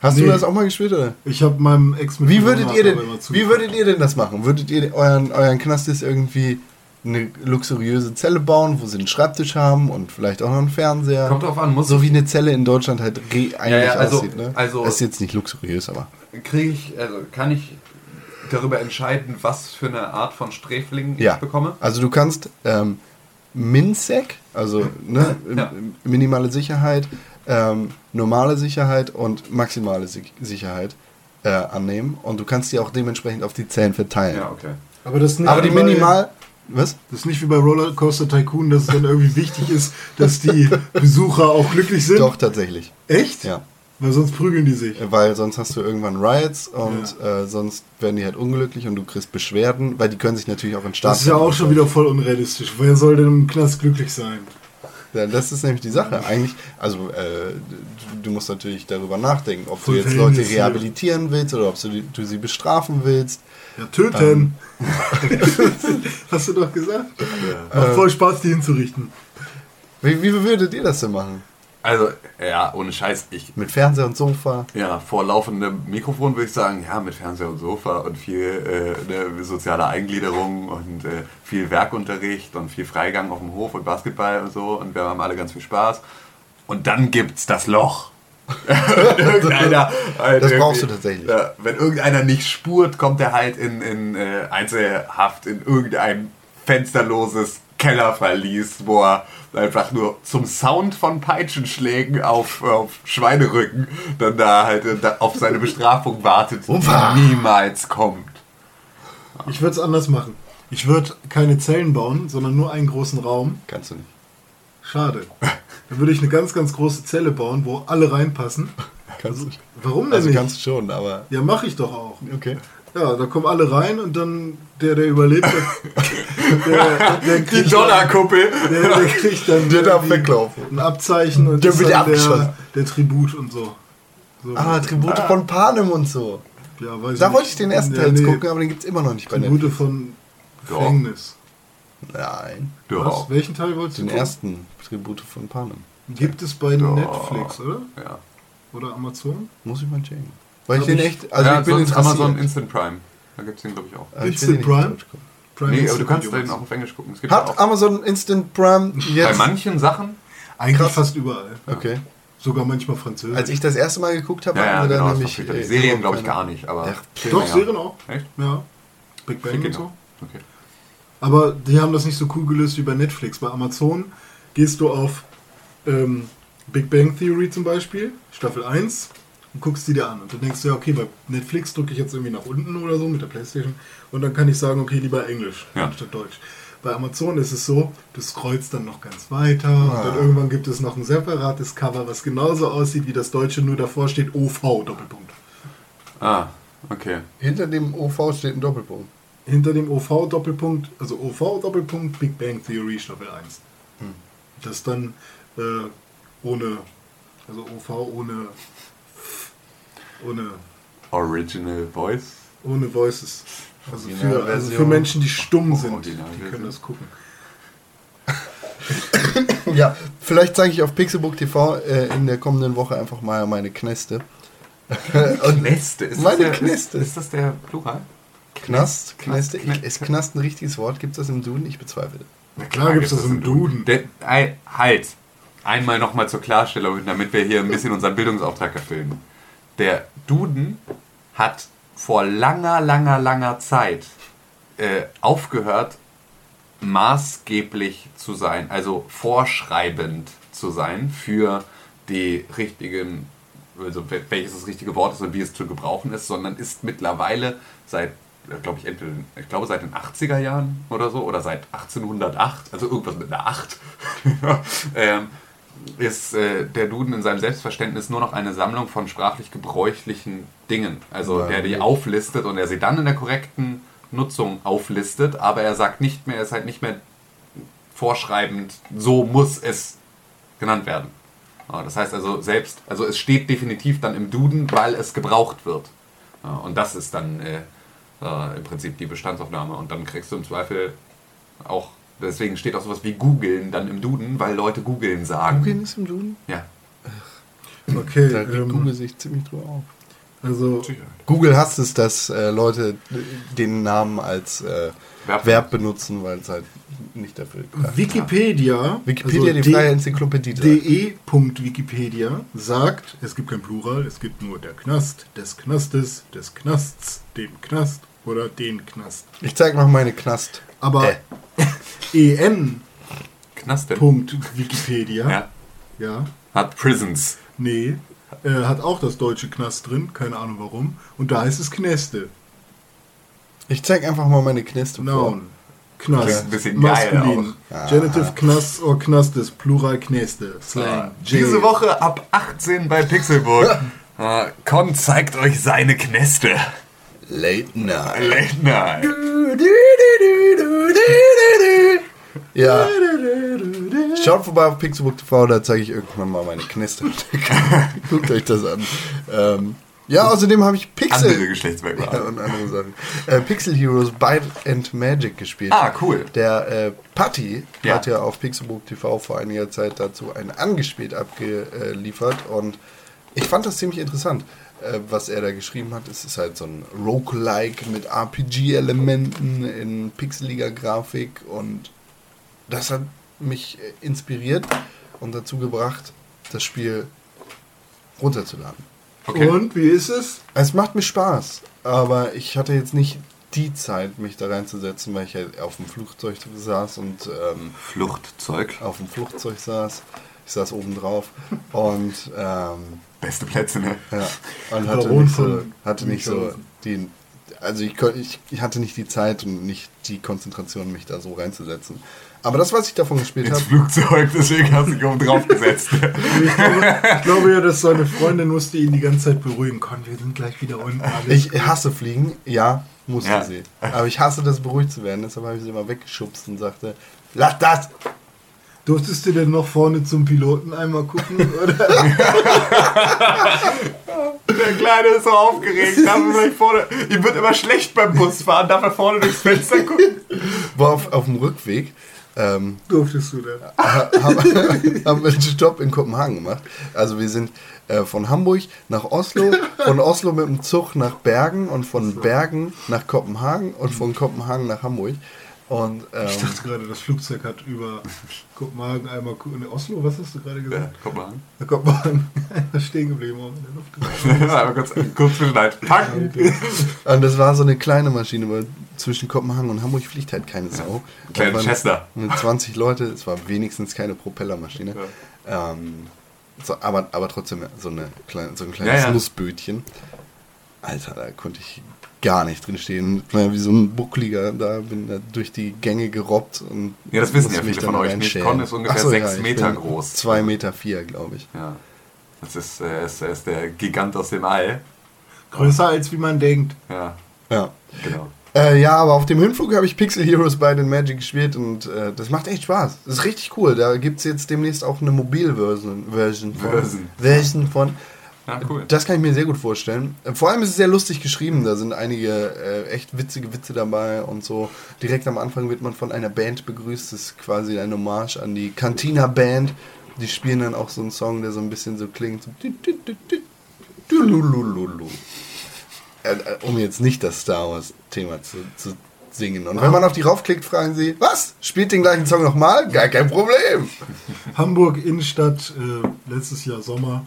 Hast du Nee. das auch mal gespielt oder? Ich habe meinem Ex mit Wie würdet ihr denn, wie würdet ihr denn das machen? Würdet ihr euren, euren Knastis irgendwie eine luxuriöse Zelle bauen, wo sie einen Schreibtisch haben und vielleicht auch noch einen Fernseher? Kommt drauf an, muss so wie eine Zelle in Deutschland halt eigentlich ja, also- aussieht, ne? also- das ist jetzt nicht luxuriös, aber kriege ich, also kann ich darüber entscheiden, was für eine Art von Sträfling ja. ich bekomme? Also du kannst ähm, MinSec, also ne, Ja. minimale Sicherheit, ähm, normale Sicherheit und maximale Si- Sicherheit äh, annehmen und du kannst die auch dementsprechend auf die Zellen verteilen. Ja, okay. Aber das ist nicht Aber die minimal, was? Das ist nicht wie bei Rollercoaster Tycoon, dass es dann irgendwie wichtig ist, dass die Besucher auch glücklich sind. Doch tatsächlich. Echt? Ja. Weil sonst prügeln die sich. Weil sonst hast du irgendwann Riots und äh, sonst werden die halt unglücklich und du kriegst Beschwerden, weil die können sich natürlich auch in Staat. Das ist ja auch schon wieder voll unrealistisch. Wer soll denn im Knast glücklich sein? Ja, das ist nämlich die Sache. Eigentlich, also äh, du, du musst natürlich darüber nachdenken, ob du jetzt Leute ja. rehabilitieren willst oder ob du, du sie bestrafen willst. Ja, töten. *laughs* Hast du doch gesagt. Macht voll Spaß, die hinzurichten. Wie, wie würdet ihr das denn machen? Also, ja, ohne Scheiß, ich, Mit Fernseher und Sofa? ja, vor laufendem Mikrofon würde ich sagen, ja, mit Fernseher und Sofa und viel äh, ne, soziale Eingliederung und äh, viel Werkunterricht und viel Freigang auf dem Hof und Basketball und so und wir haben alle ganz viel Spaß. Und dann gibt's das Loch. Irgendeiner, halt Das brauchst du tatsächlich. Ja, wenn irgendeiner nicht spurt, kommt er halt in, in äh, Einzelhaft in irgendein fensterloses Kellerverlies, wo er einfach nur zum Sound von Peitschenschlägen auf, auf Schweinerücken dann da halt äh, da auf seine Bestrafung wartet, die niemals kommt. Ich würde es anders machen. Ich würde keine Zellen bauen, sondern nur einen großen Raum. Kannst du nicht. Schade. *laughs* Dann würde ich eine ganz, ganz große Zelle bauen, wo alle reinpassen. *laughs* Kannst du nicht. Warum denn Also nicht? kannst du schon, aber Ja, mache ich doch auch. okay. Ja, da kommen alle rein und dann der, der überlebt, der, der, der Die kriegt dann, Donnerkuppel! der, der kriegt dann Der darf weglaufen. ein Abzeichen und Der wird der, der Tribut und so. so Ah, Tribute von Panem und so. ja, weiß Da nicht. wollte ich den ersten Ja, Teil jetzt nee, gucken, aber den gibt es immer noch nicht bei Tribute von. Gefängnis. Nein, Ja. Was? Welchen Teil wolltest du den gucken? ersten Tribute von Panem. Gibt es bei Doch. Netflix, oder? Ja. Oder Amazon? Muss ich mal checken. Weil ich den ich- echt, also ja, ich bin sonst interessiert. Amazon Instant Prime. Da gibt es den, glaube ich, auch. Aber ich will Instant auf Prime? Prime Nee, aber Instant du kannst den auch auf Englisch gucken. Es gibt ja Hat auch Amazon Instant Prime bei jetzt... manchen Sachen. Eigentlich Krass. fast überall. Okay. Sogar manchmal Französisch. Als ich das erste Mal geguckt habe, Ja, ja, hatten wir genau. dann nämlich... ich. äh, Serien, glaube ich, gar nicht. Aber Ja, Doch, ja. Serien auch. Echt? Ja. Big Bang und Kinder. so. Okay. Aber die haben das nicht so cool gelöst wie bei Netflix. Bei Amazon gehst du auf ähm, Big Bang Theory zum Beispiel, Staffel 1, und guckst die dir an. Und dann denkst du ja, okay, bei Netflix drücke ich jetzt irgendwie nach unten oder so mit der Playstation und dann kann ich sagen, okay, lieber Englisch Ja. anstatt Deutsch. Bei Amazon ist es so, du scrollst dann noch ganz weiter und dann irgendwann gibt es noch ein separates Cover, was genauso aussieht wie das deutsche, nur davor steht OV Doppelpunkt. Ah, okay. Hinter dem OV steht ein Doppelpunkt. Hinter dem OV Doppelpunkt, also OV Doppelpunkt Big Bang Theory Staffel 1. Das dann äh, ohne, also OV ohne, ohne, Original Voice. ohne Voices. Also für, also für Menschen, die stumm sind, die können das gucken. *coughs* Ja, vielleicht zeige ich auf Pixelbook TV äh, in der kommenden Woche einfach mal meine Kneste. Und Kneste. Ist Meine das der, Kneste. Ist, ist das der Plural? Knast, Kneste, Knast, ist Knast ein richtiges Wort? Gibt es das im Duden? Ich bezweifle. Na klar gibt es das im Duden. Der, ei, halt. Einmal nochmal zur Klarstellung, damit wir hier ein bisschen unseren Bildungsauftrag erfüllen. Der Duden hat vor langer, langer, langer Zeit äh, aufgehört, maßgeblich zu sein, also vorschreibend zu sein für die richtigen, also wel- welches das richtige Wort ist und wie es zu gebrauchen ist, sondern ist mittlerweile seit, glaube ich, entweder, ich glaube seit den 80er Jahren oder so, oder seit 1808, also irgendwas mit einer 8, *laughs* ähm, ist äh, der Duden in seinem Selbstverständnis nur noch eine Sammlung von sprachlich gebräuchlichen Dingen. Also Ja, der die auflistet und er sie dann in der korrekten Nutzung auflistet, aber er sagt nicht mehr, er ist halt nicht mehr vorschreibend, so muss es genannt werden. Ja, das heißt also selbst, also es steht definitiv dann im Duden, weil es gebraucht wird. Ja, und das ist dann äh, äh, im Prinzip die Bestandsaufnahme. Und dann kriegst du im Zweifel auch, deswegen steht auch sowas wie googeln dann im Duden, weil Leute googeln sagen. Googeln ist im Duden? Ja. Okay, Da ähm, Google sich ziemlich drüber auf. also Google hasst es, dass äh, Leute den Namen als äh, Verb. Verb. benutzen, weil es halt nicht dafür gedacht. Wikipedia, Wikipedia, also die freie Enzyklopädie. sagt. de.wikipedia sagt, es gibt kein Plural, es gibt nur der Knast, des Knastes, des Knasts, dem Knast oder den Knast. Ich zeige noch meine Knast. Aber Äh. *laughs* en.wikipedia, Ja. ja, Hat Prisons. nee, äh, hat auch das deutsche Knast drin, keine Ahnung warum. Und da heißt es Kneste, Ich zeige einfach mal meine Kneste vor. Noun. Knast, ein bisschen geil maskulin, Genitive Knast or Knastes, Plural Kneste, Slang. Diese Woche ab 18 bei Pixelburg. Äh, *laughs* Con zeigt euch seine Kneste. Late Night. Late Night. Ja. Schaut vorbei auf Pixelbook TV, da zeige ich irgendwann mal meine Kneste. *laughs* Guckt euch das an. Ähm, ja, außerdem habe ich Pixel. Andere Geschlechtsmerkmale. Ja, und andere Sachen. Äh, Pixel Heroes Bite and Magic gespielt. Ah, cool. Der äh, Patti Ja. hat ja auf Pixelbook TV vor einiger Zeit dazu ein angespielt abgeliefert und ich fand das ziemlich interessant, äh, was er da geschrieben hat. Es ist halt so ein Roguelike mit RPG-Elementen in pixeliger Grafik und das hat mich äh, inspiriert und dazu gebracht, das Spiel runterzuladen. Okay. Und wie ist es? Es macht mir Spaß, aber ich hatte jetzt nicht die Zeit, mich da reinzusetzen, weil ich halt auf dem Flugzeug saß und ähm, Fluchtzeug. auf dem Flugzeug saß. Ich saß oben drauf und, ähm, Beste Plätze, ne? ja, und hatte nicht so, hatte nicht so die, also ich, ich, ich hatte nicht die Zeit und nicht die Konzentration, mich da so reinzusetzen. Aber das, was ich davon gespielt Ins habe, Flugzeug, deswegen hast du dich oben drauf gesetzt. *laughs* Ich glaube, ich glaube ja, dass seine Freundin musste ihn die ganze Zeit beruhigen. Komm, wir sind gleich wieder unten. Ich hasse Fliegen, ja, musste Ja. sie. Aber ich hasse das, beruhigt zu werden, deshalb habe ich sie immer weggeschubst und sagte, lass das! Durftest du denn noch vorne zum Piloten einmal gucken? *laughs* Oder? Der Kleine ist so aufgeregt. Darf er gleich vorne, ihm wird immer schlecht beim Busfahren. Darf er vorne durchs Fenster gucken? War auf, auf dem Rückweg. Ähm, Durftest du denn? haben, *laughs* haben wir einen Stopp in Kopenhagen gemacht. Also wir sind äh, von Hamburg nach Oslo, von Oslo mit dem Zug nach Bergen und von Bergen nach Kopenhagen und von Kopenhagen nach Hamburg. Und ähm, Ich dachte gerade, das Flugzeug hat über Kopenhagen einmal. Ne, Oslo, was hast du gerade Ja, gesagt? guck mal. Ja. Kopenhagen *laughs* einmal stehen geblieben. in der Luft. *laughs* Aber kurz, kurz. Packen. *laughs* und das war so eine kleine Maschine, weil zwischen Kopenhagen und Hamburg fliegt halt keine Sau. Kleine Da waren Cessna. Mit 20 Leute, es war wenigstens keine Propellermaschine. Ähm, so, aber, aber trotzdem so, eine kleine, so ein kleines Ja, ja. Nussbötchen. Alter, da konnte ich gar nicht drin stehen. Ich war wie so ein Buckliger, da bin da durch die Gänge gerobbt. Und Ja, das wissen ja viele von euch. reinschälen. Mitcon ist ungefähr Ach so, sechs ich Meter bin groß. Zwei Meter vier, glaube ich. Ja. Das ist, äh, ist, ist der Gigant aus dem All. Größer als wie man denkt. Ja, Ja. genau. Äh, ja, aber auf dem Hinflug habe ich Pixel Heroes bei den Magic gespielt und äh, das macht echt Spaß. Das ist richtig cool. Da gibt es jetzt demnächst auch eine Mobilversion Version von. Version. Version von. Ja, cool. Das kann ich mir sehr gut vorstellen. Äh, Vor allem ist es sehr lustig geschrieben. Da sind einige äh, echt witzige Witze dabei und so. Direkt am Anfang wird man von einer Band begrüßt. Das ist quasi eine Hommage an die Cantina Band. Die spielen dann auch so einen Song, der so ein bisschen so klingt. So. Äh, äh, um jetzt nicht das Star Wars Thema zu, zu singen. Und wenn man auf die raufklickt, fragen sie, was? Spielt den gleichen Song nochmal? Gar kein Problem. Hamburg Innenstadt, äh, letztes Jahr Sommer,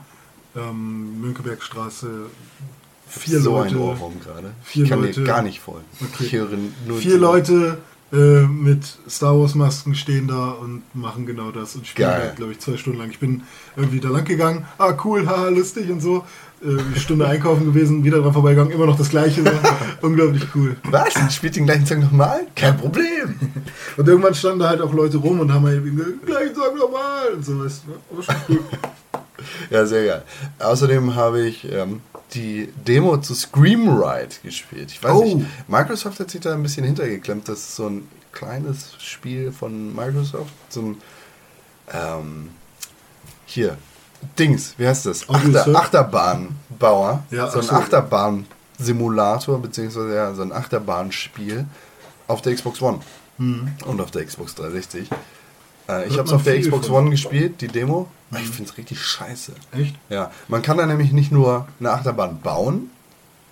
ähm, Mönckebergstraße, vier so Leute. ein Ohrwurm gerade. vier Ich kann Leute. dir gar nicht folgen. Okay. Ich höre nur Vier Leute äh, mit Star Wars Masken stehen da und machen genau das und spielen halt, glaube ich, zwei Stunden lang. Ich bin irgendwie da lang gegangen, ah cool, haha, lustig und so. Äh, eine Stunde *laughs* einkaufen gewesen, wieder dran vorbeigegangen, immer noch das gleiche. So. *laughs* Unglaublich cool. Was? Spielt den gleichen Song nochmal? Kein Problem. *laughs* Und irgendwann standen da halt auch Leute rum und haben halt irgendwie gesagt, gleich sag nochmal und so. Weißt du, war schon cool. *laughs* Ja, sehr geil. Außerdem habe ich ähm, die Demo zu Scream Ride gespielt. Ich weiß Oh. nicht, Microsoft hat sich da ein bisschen hintergeklemmt. Das ist so ein kleines Spiel von Microsoft. So ein, ähm, hier, Dings, wie heißt das? Audio Achter? Achterbahn-Bauer. Ja, so ein. Achterbahn-Simulator, beziehungsweise ja, so ein Achterbahnspiel auf der Xbox One und auf der Xbox 360. Äh, ich habe es auf der Xbox. One gespielt, die Demo. Ich finde es richtig scheiße. Echt? Ja, man kann da nämlich nicht nur eine Achterbahn bauen,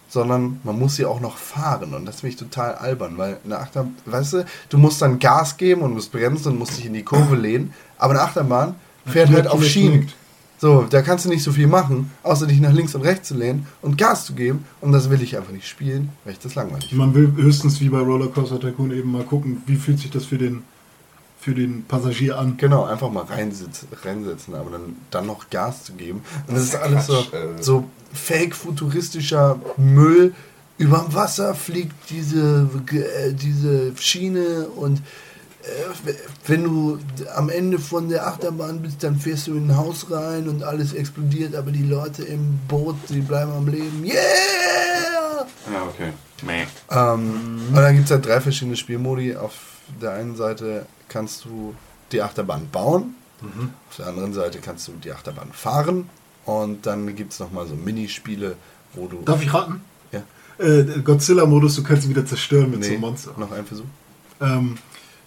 sondern man muss sie auch noch fahren. Und das finde ich total albern, weil eine Achterbahn, weißt du, du musst dann Gas geben und musst bremsen und musst dich in die Kurve lehnen. Aber eine Achterbahn fährt halt auf Schienen. So, da kannst du nicht so viel machen, außer dich nach links und rechts zu lehnen und Gas zu geben. Und das will ich einfach nicht spielen, weil ich das langweilig finde. Man will höchstens wie bei Rollercoaster Tycoon eben mal gucken, wie fühlt sich das für den, für den Passagier an. Genau, einfach mal reinsitzen, reinsetzen, aber dann, dann noch Gas zu geben. Und das ist alles so, äh. so fake-futuristischer Müll. Überm Wasser fliegt diese, äh, diese Schiene und äh, wenn du am Ende von der Achterbahn bist, dann fährst du in ein Haus rein und alles explodiert, aber die Leute im Boot, die bleiben am Leben. Yeah! Ja, okay. Meh. Ähm, Und dann gibt es halt drei verschiedene Spielmodi. Auf der einen Seite kannst du die Achterbahn bauen, auf der anderen Seite kannst du die Achterbahn fahren und dann gibt es nochmal so Minispiele, wo du... Darf ich raten? Ja. Äh, Godzilla-Modus, du kannst sie wieder zerstören mit so Nee, einem Monster. noch ein Versuch. Ähm,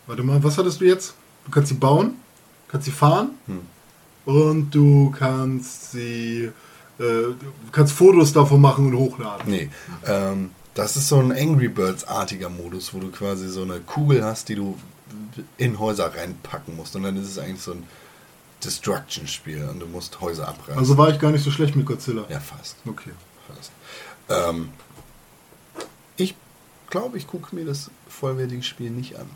warte mal, was hattest du jetzt? Du kannst sie bauen, kannst sie fahren Hm. und du kannst sie, äh, du kannst Fotos davon machen und hochladen. Nee, ähm, das ist so ein Angry Birds-artiger Modus, wo du quasi so eine Kugel hast, die du in Häuser reinpacken musst. Und dann ist es eigentlich so ein Destruction-Spiel und du musst Häuser abreißen. Also war ich gar nicht so schlecht mit Godzilla. ja, fast. Okay. fast. Ähm, ich glaube, ich gucke mir das vollwertige Spiel nicht an.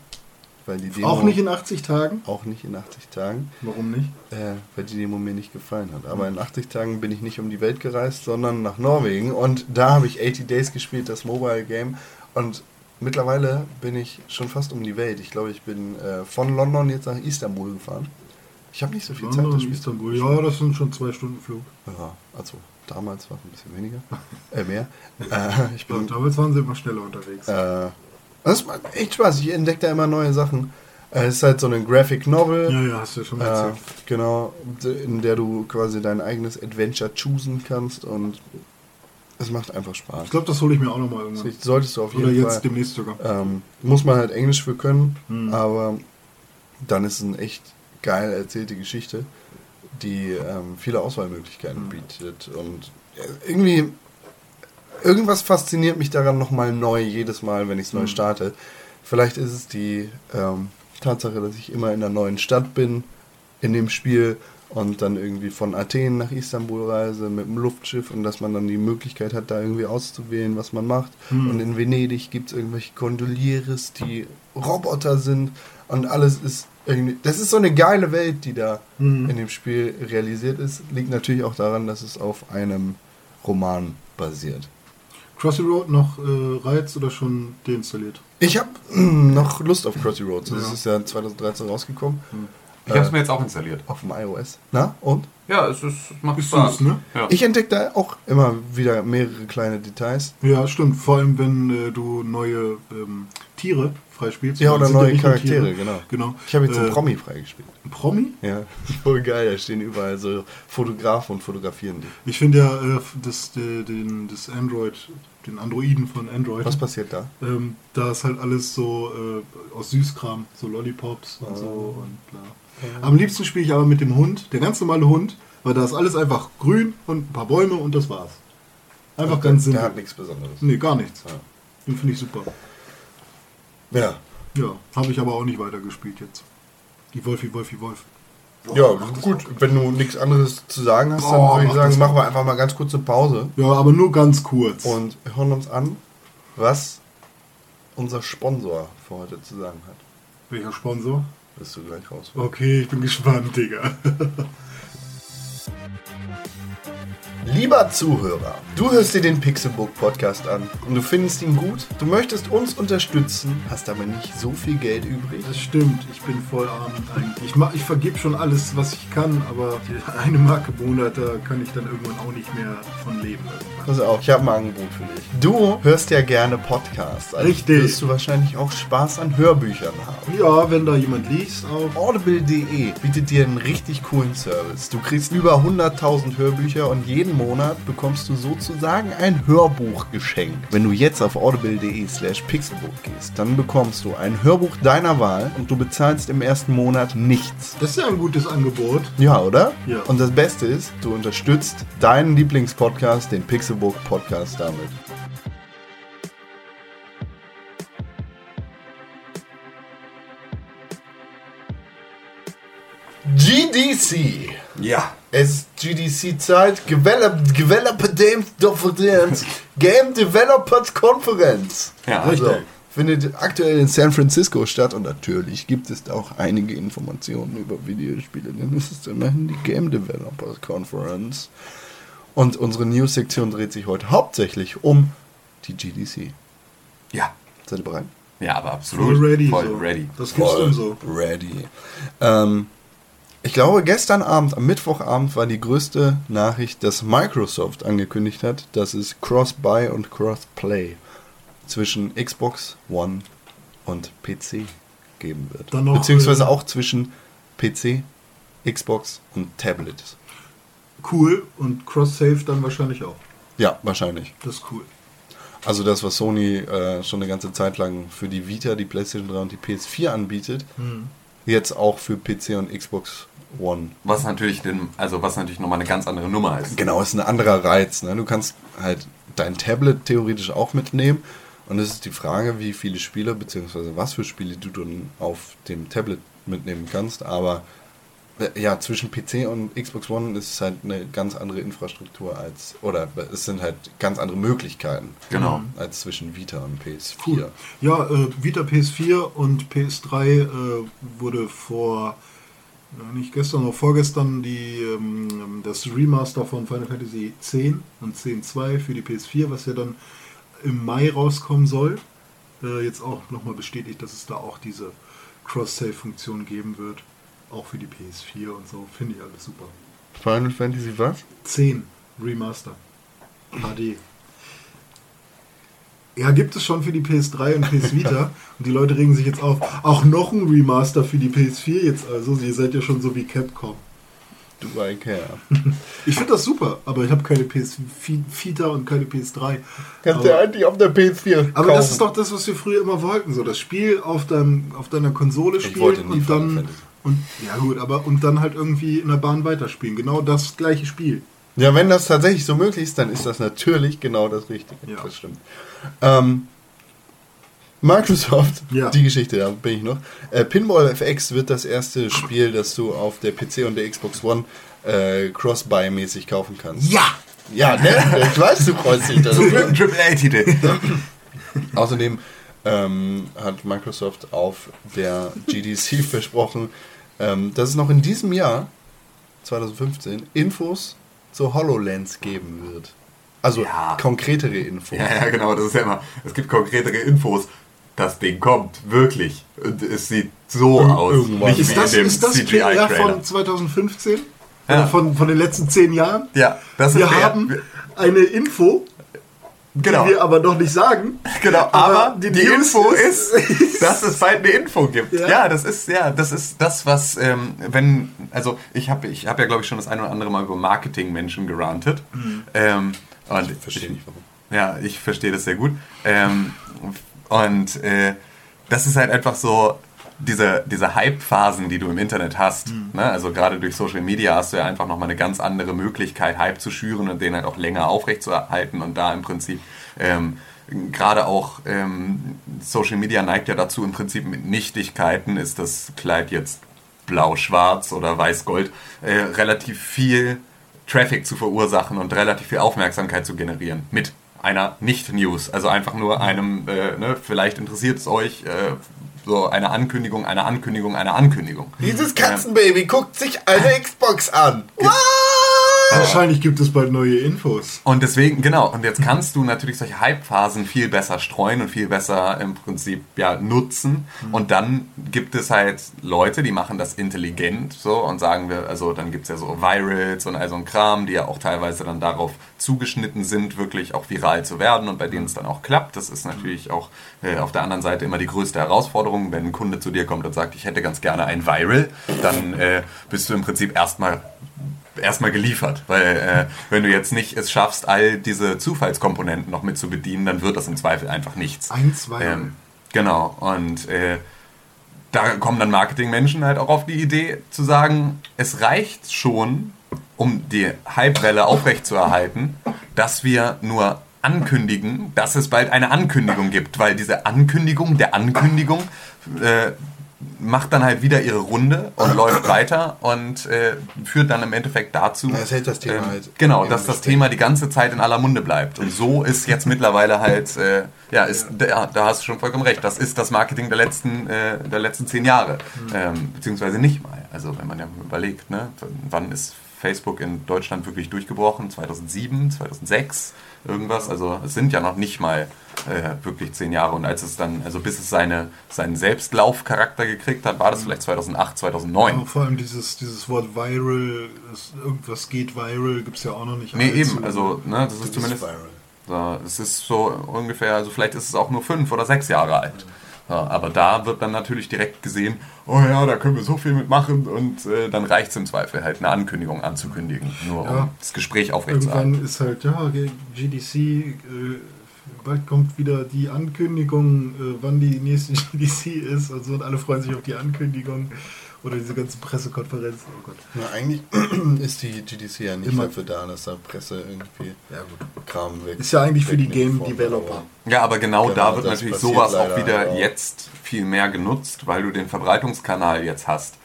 Weil die Demo, Auch nicht in 80 Tagen? auch nicht in 80 Tagen, Warum nicht? äh, weil die Demo mir nicht gefallen hat. Aber in 80 Tagen bin ich nicht um die Welt gereist, sondern nach Norwegen. Und da habe ich 80 Days gespielt, das Mobile Game. Und mittlerweile bin ich schon fast um die Welt. Ich glaube, ich bin äh, von London jetzt nach Istanbul gefahren. Ich habe nicht so viel Zeit. London, das Spiel zu Istanbul. Ja, das sind schon zwei Stunden Flug. Ja, also damals war es ein bisschen weniger. *laughs* Äh, mehr. Äh, ich Ja, bin damals waren sie immer schneller unterwegs. Äh, das macht echt Spaß. Ich entdecke da immer neue Sachen. Äh, Es ist halt so eine Graphic Novel. ja, ja, hast du ja schon Äh, erzählt. genau, in der du quasi dein eigenes Adventure choosen kannst und es macht einfach Spaß. Ich glaube, das hole ich mir auch nochmal irgendwann. Das solltest du auf Oder jeden jetzt Fall. demnächst sogar. Ähm, muss man halt Englisch für können, Hm. aber dann ist es eine echt geil erzählte Geschichte, die ähm, viele Auswahlmöglichkeiten Hm. bietet. Und irgendwie, irgendwas fasziniert mich daran nochmal neu, jedes Mal, wenn ich es neu Hm. starte. Vielleicht ist es die ähm, Tatsache, dass ich immer in einer neuen Stadt bin, in dem Spiel und dann irgendwie von Athen nach Istanbul reise mit dem Luftschiff und dass man dann die Möglichkeit hat, da irgendwie auszuwählen, was man macht. Und in Venedig gibt es irgendwelche Gondoliers, die Roboter sind und alles ist irgendwie. Das ist so eine geile Welt, die da in dem Spiel realisiert ist. Liegt natürlich auch daran, dass es auf einem Roman basiert. Crossy Road noch äh, Reiz oder schon deinstalliert? Ich habe noch Lust auf Crossy Roads. Das Ja. ist ja 2013 rausgekommen. Ich habe es mir jetzt auch installiert. Auf dem iOS. Na, und? Ja, es, ist, macht Ist Spaß. süß, ne? Ja. Ich entdecke da auch immer wieder mehrere kleine Details. Ja, stimmt. Vor allem, wenn äh, du neue ähm, Tiere freispielst. Ja, oder neue Charaktere, genau. genau. Ich habe jetzt einen Äh, Promi freigespielt. Ein Promi? Ja, *laughs* voll geil. Da stehen überall so Fotografen und fotografieren die. Ich finde ja äh, das, äh, den, das Android, den Androiden von Android. Was passiert da? Ähm, da ist halt alles so äh, aus Süßkram, so Lollipops und so und bla. Am liebsten spiele ich aber mit dem Hund, der ganz normale Hund, weil da ist alles einfach grün und ein paar Bäume und das war's. Einfach ganz Der simpel. hat nichts Besonderes. Nee, gar nichts. Ja. Den finde ich super. Ja. Ja, habe ich aber auch nicht weitergespielt jetzt. Die Wolfi, Wolfi, Wolf. Ja, gut. Wenn du nichts anderes zu sagen hast, dann Boah, würde ich sagen, machen wir einfach mal ganz kurz eine Pause Ja, aber nur ganz kurz. und hören uns an, was unser Sponsor für heute zu sagen hat. Welcher Sponsor? Wirst du gleich raus. Okay, ich bin gespannt, Digga. *laughs* Lieber Zuhörer, du hörst dir den Pixelbook Podcast an und du findest ihn gut. Du möchtest uns unterstützen, hast aber nicht so viel Geld übrig. Das stimmt, ich bin voll arm eigentlich. Ich, mach- ich vergebe schon alles, was ich kann, aber *laughs* eine Marke im Monat, da kann ich dann irgendwann auch nicht mehr von leben. Pass auf, ich habe ein Angebot für dich. Du hörst ja gerne Podcasts. Also Richtig. wirst du wahrscheinlich auch Spaß an Hörbüchern haben. Ja, wenn da jemand liest auch. Audible.de bietet dir einen richtig coolen Service. Du kriegst über 100.000 Hörbücher und jeden Monat bekommst du sozusagen ein Hörbuch geschenkt. Wenn du jetzt auf audible.de slash pixelbook gehst, dann bekommst du ein Hörbuch deiner Wahl und du bezahlst im ersten Monat nichts. Das ist ja ein gutes Angebot. Ja, oder? Ja. Und das Beste ist, du unterstützt deinen Lieblingspodcast, den Pixelbook Podcast damit. GDC. Ja. Es ist GDC-Zeit. Develop, Developer Game Developers Conference. Ja, Also, richtig. findet aktuell in San Francisco statt und natürlich gibt es da auch einige Informationen über Videospiele, denn es ist immerhin die Game Developers Conference. Und unsere News-Sektion dreht sich heute hauptsächlich um die GDC. Ja. Seid ihr bereit? Ja, aber absolut. Voll ready. Voll so. ready. Das gibt's dann so. ready. Ähm, ich glaube, gestern Abend, am Mittwochabend, war die größte Nachricht, dass Microsoft angekündigt hat, dass es Cross-Buy und Cross-Play zwischen Xbox One und PC geben wird. Dann noch, Beziehungsweise äh, auch zwischen PC, Xbox und Tablets. Cool und Cross-Save dann wahrscheinlich auch. Ja, wahrscheinlich. Das ist cool. Also das, was Sony äh, schon eine ganze Zeit lang für die Vita, die PlayStation 3 und die PS4 anbietet, jetzt auch für PC und Xbox One. Was natürlich, den, also was natürlich nochmal eine ganz andere Nummer ist. Genau, ist ein anderer Reiz. Ne? Du kannst halt dein Tablet theoretisch auch mitnehmen. Und es ist die Frage, wie viele Spiele, beziehungsweise was für Spiele du dann auf dem Tablet mitnehmen kannst. Aber äh, ja, zwischen PC und Xbox One ist es halt eine ganz andere Infrastruktur als, oder es sind halt ganz andere Möglichkeiten Genau. als zwischen Vita und PS4. Cool. Ja, äh, Vita PS4 und PS3 äh, wurde vor, nicht gestern, sondern vorgestern die, ähm, das Remaster von Final Fantasy X und 10.2 für die PS4, was ja dann im Mai rauskommen soll. Äh, jetzt auch nochmal bestätigt, dass es da auch diese Cross-Save-Funktion geben wird. Auch für die PS4 und so. Finde ich alles super. Final Fantasy was? 10 Remaster. HD. Ja, gibt es schon für die PS3 und PS Vita. *laughs* und die Leute regen sich jetzt auf. Auch noch ein Remaster für die PS4 jetzt. Also, ihr seid ja schon so wie Capcom. Do I care? *laughs* Ich finde das super, aber ich habe keine PS Vita und keine PS3. Kannst du aber, eigentlich auf der PS4 aber das ist doch das, was wir früher immer wollten. So das Spiel auf, deinem, auf deiner Konsole Ich spielen und dann. Und, ja gut, aber und dann halt irgendwie in der Bahn weiterspielen. Genau das gleiche Spiel. Ja, wenn das tatsächlich so möglich ist, dann ist das natürlich genau das Richtige. Ja. Das stimmt. Ähm, Microsoft, Ja. die Geschichte, da bin ich noch. Äh, Pinball FX wird das erste Spiel, das du auf der PC und der Xbox One äh, Cross-Buy-mäßig kaufen kannst. Ja! Ja, ne? Ich weiß, du freust dich Zum darüber. Glück ein AAA-Titel. Außerdem ähm, hat Microsoft auf der GDC *laughs* versprochen, ähm, dass es noch in diesem Jahr, 2015, Infos zu HoloLens geben wird. Also Ja. konkretere Infos. Ja, ja, genau, das ist ja immer. Es gibt konkretere Infos. Das Ding kommt, wirklich. Und es sieht so Ir- aus. irgendwann. Nicht Ist das, ist das PR von 2015? Ja. Oder von, von den letzten zehn Jahren? Ja, das ist Wir der- haben eine Info, Genau. die wir aber noch nicht sagen. Genau, Aber aber, die die, Info ist- ist, *laughs* dass es bald eine Info gibt. Ja. Ja, das ist ja, das ist das, was ähm, wenn also ich habe ich habe ja glaube ich schon das ein oder andere Mal über Marketingmenschen gerantet. Ähm, und Ich verstehe nicht warum. Ja, ich verstehe das sehr gut. Ähm, und äh, das ist halt einfach so diese, diese Hype-Phasen, die du im Internet hast. Ne? Also gerade durch Social Media hast du ja einfach nochmal eine ganz andere Möglichkeit, Hype zu schüren und den halt auch länger aufrechtzuerhalten und da im Prinzip ähm, gerade auch ähm, Social Media neigt ja dazu, im Prinzip mit Nichtigkeiten ist das Kleid jetzt blau-schwarz oder weiß-gold, äh, relativ viel Traffic zu verursachen und relativ viel Aufmerksamkeit zu generieren mit einer Nicht-News. Also einfach nur einem, äh, ne, vielleicht interessiert es euch, äh, so eine Ankündigung, eine Ankündigung, eine Ankündigung. Dieses Katzenbaby guckt sich eine Xbox an. Wahrscheinlich gibt es bald neue Infos. Und deswegen, genau, und jetzt kannst du natürlich solche Hype-Phasen viel besser streuen und viel besser im Prinzip ja, nutzen. Und dann gibt es halt Leute, die machen das intelligent so und sagen wir, also dann gibt es ja so Virals und all so ein Kram, die ja auch teilweise dann darauf zugeschnitten sind, wirklich auch viral zu werden und bei denen es dann auch klappt. Das ist natürlich auch äh, auf der anderen Seite immer die größte Herausforderung. Wenn ein Kunde zu dir kommt und sagt, ich hätte ganz gerne ein Viral, dann äh, bist du im Prinzip erstmal erstmal geliefert, weil äh, wenn du jetzt nicht es schaffst, all diese Zufallskomponenten noch mit zu bedienen, dann wird das im Zweifel einfach nichts. Ein, zwei. Ähm, genau, und äh, da kommen dann Marketingmenschen halt auch auf die Idee zu sagen, es reicht schon, um die Hypewelle aufrechtzuerhalten, dass wir nur ankündigen, dass es bald eine Ankündigung gibt, weil diese Ankündigung der Ankündigung äh, macht dann halt wieder ihre Runde und *coughs* läuft weiter und äh, führt dann im Endeffekt dazu, Ja, es hält das Thema halt genau, dass das. Thema die ganze Zeit in aller Munde bleibt. Und so ist jetzt mittlerweile halt, äh, ja, ist, da, da hast du schon vollkommen recht, das ist das Marketing der letzten, äh, der letzten zehn Jahre, ähm, beziehungsweise nicht mal. Also wenn man ja überlegt, ne, wann ist Facebook in Deutschland wirklich durchgebrochen? 2007, 2006, irgendwas. Also es sind ja noch nicht mal äh, wirklich zehn Jahre. Und als es dann, also bis es seine, seinen Selbstlaufcharakter gekriegt hat, war das vielleicht 2008, 2009. Aber vor allem dieses, dieses Wort viral, irgendwas geht viral, gibt es ja auch noch nicht. Nee, eben, also ne, das ist zumindest. viral. So, es ist so ungefähr, also vielleicht ist es auch nur fünf oder sechs Jahre alt. Ja, aber da wird dann natürlich direkt gesehen, oh ja, da können wir so viel mitmachen und äh, dann reicht es im Zweifel halt eine Ankündigung anzukündigen, nur Ja. um das Gespräch aufrechtzuerhalten. Irgendwann ist halt, ja, GDC, äh, bald kommt wieder die Ankündigung, äh, wann die nächste *laughs* GDC ist und so und alle freuen sich auf die Ankündigung oder diese ganzen Pressekonferenzen. Oh Gott. Na, eigentlich *clears throat* ist die GDC ja nicht Immer. dafür da, dass da Presse irgendwie Ja, gut. Kram weg. Ist ja eigentlich für die Game Developer. Ja, aber genau, Genau, da wird natürlich sowas auch wieder auch. jetzt viel mehr genutzt, weil du den Verbreitungskanal jetzt hast.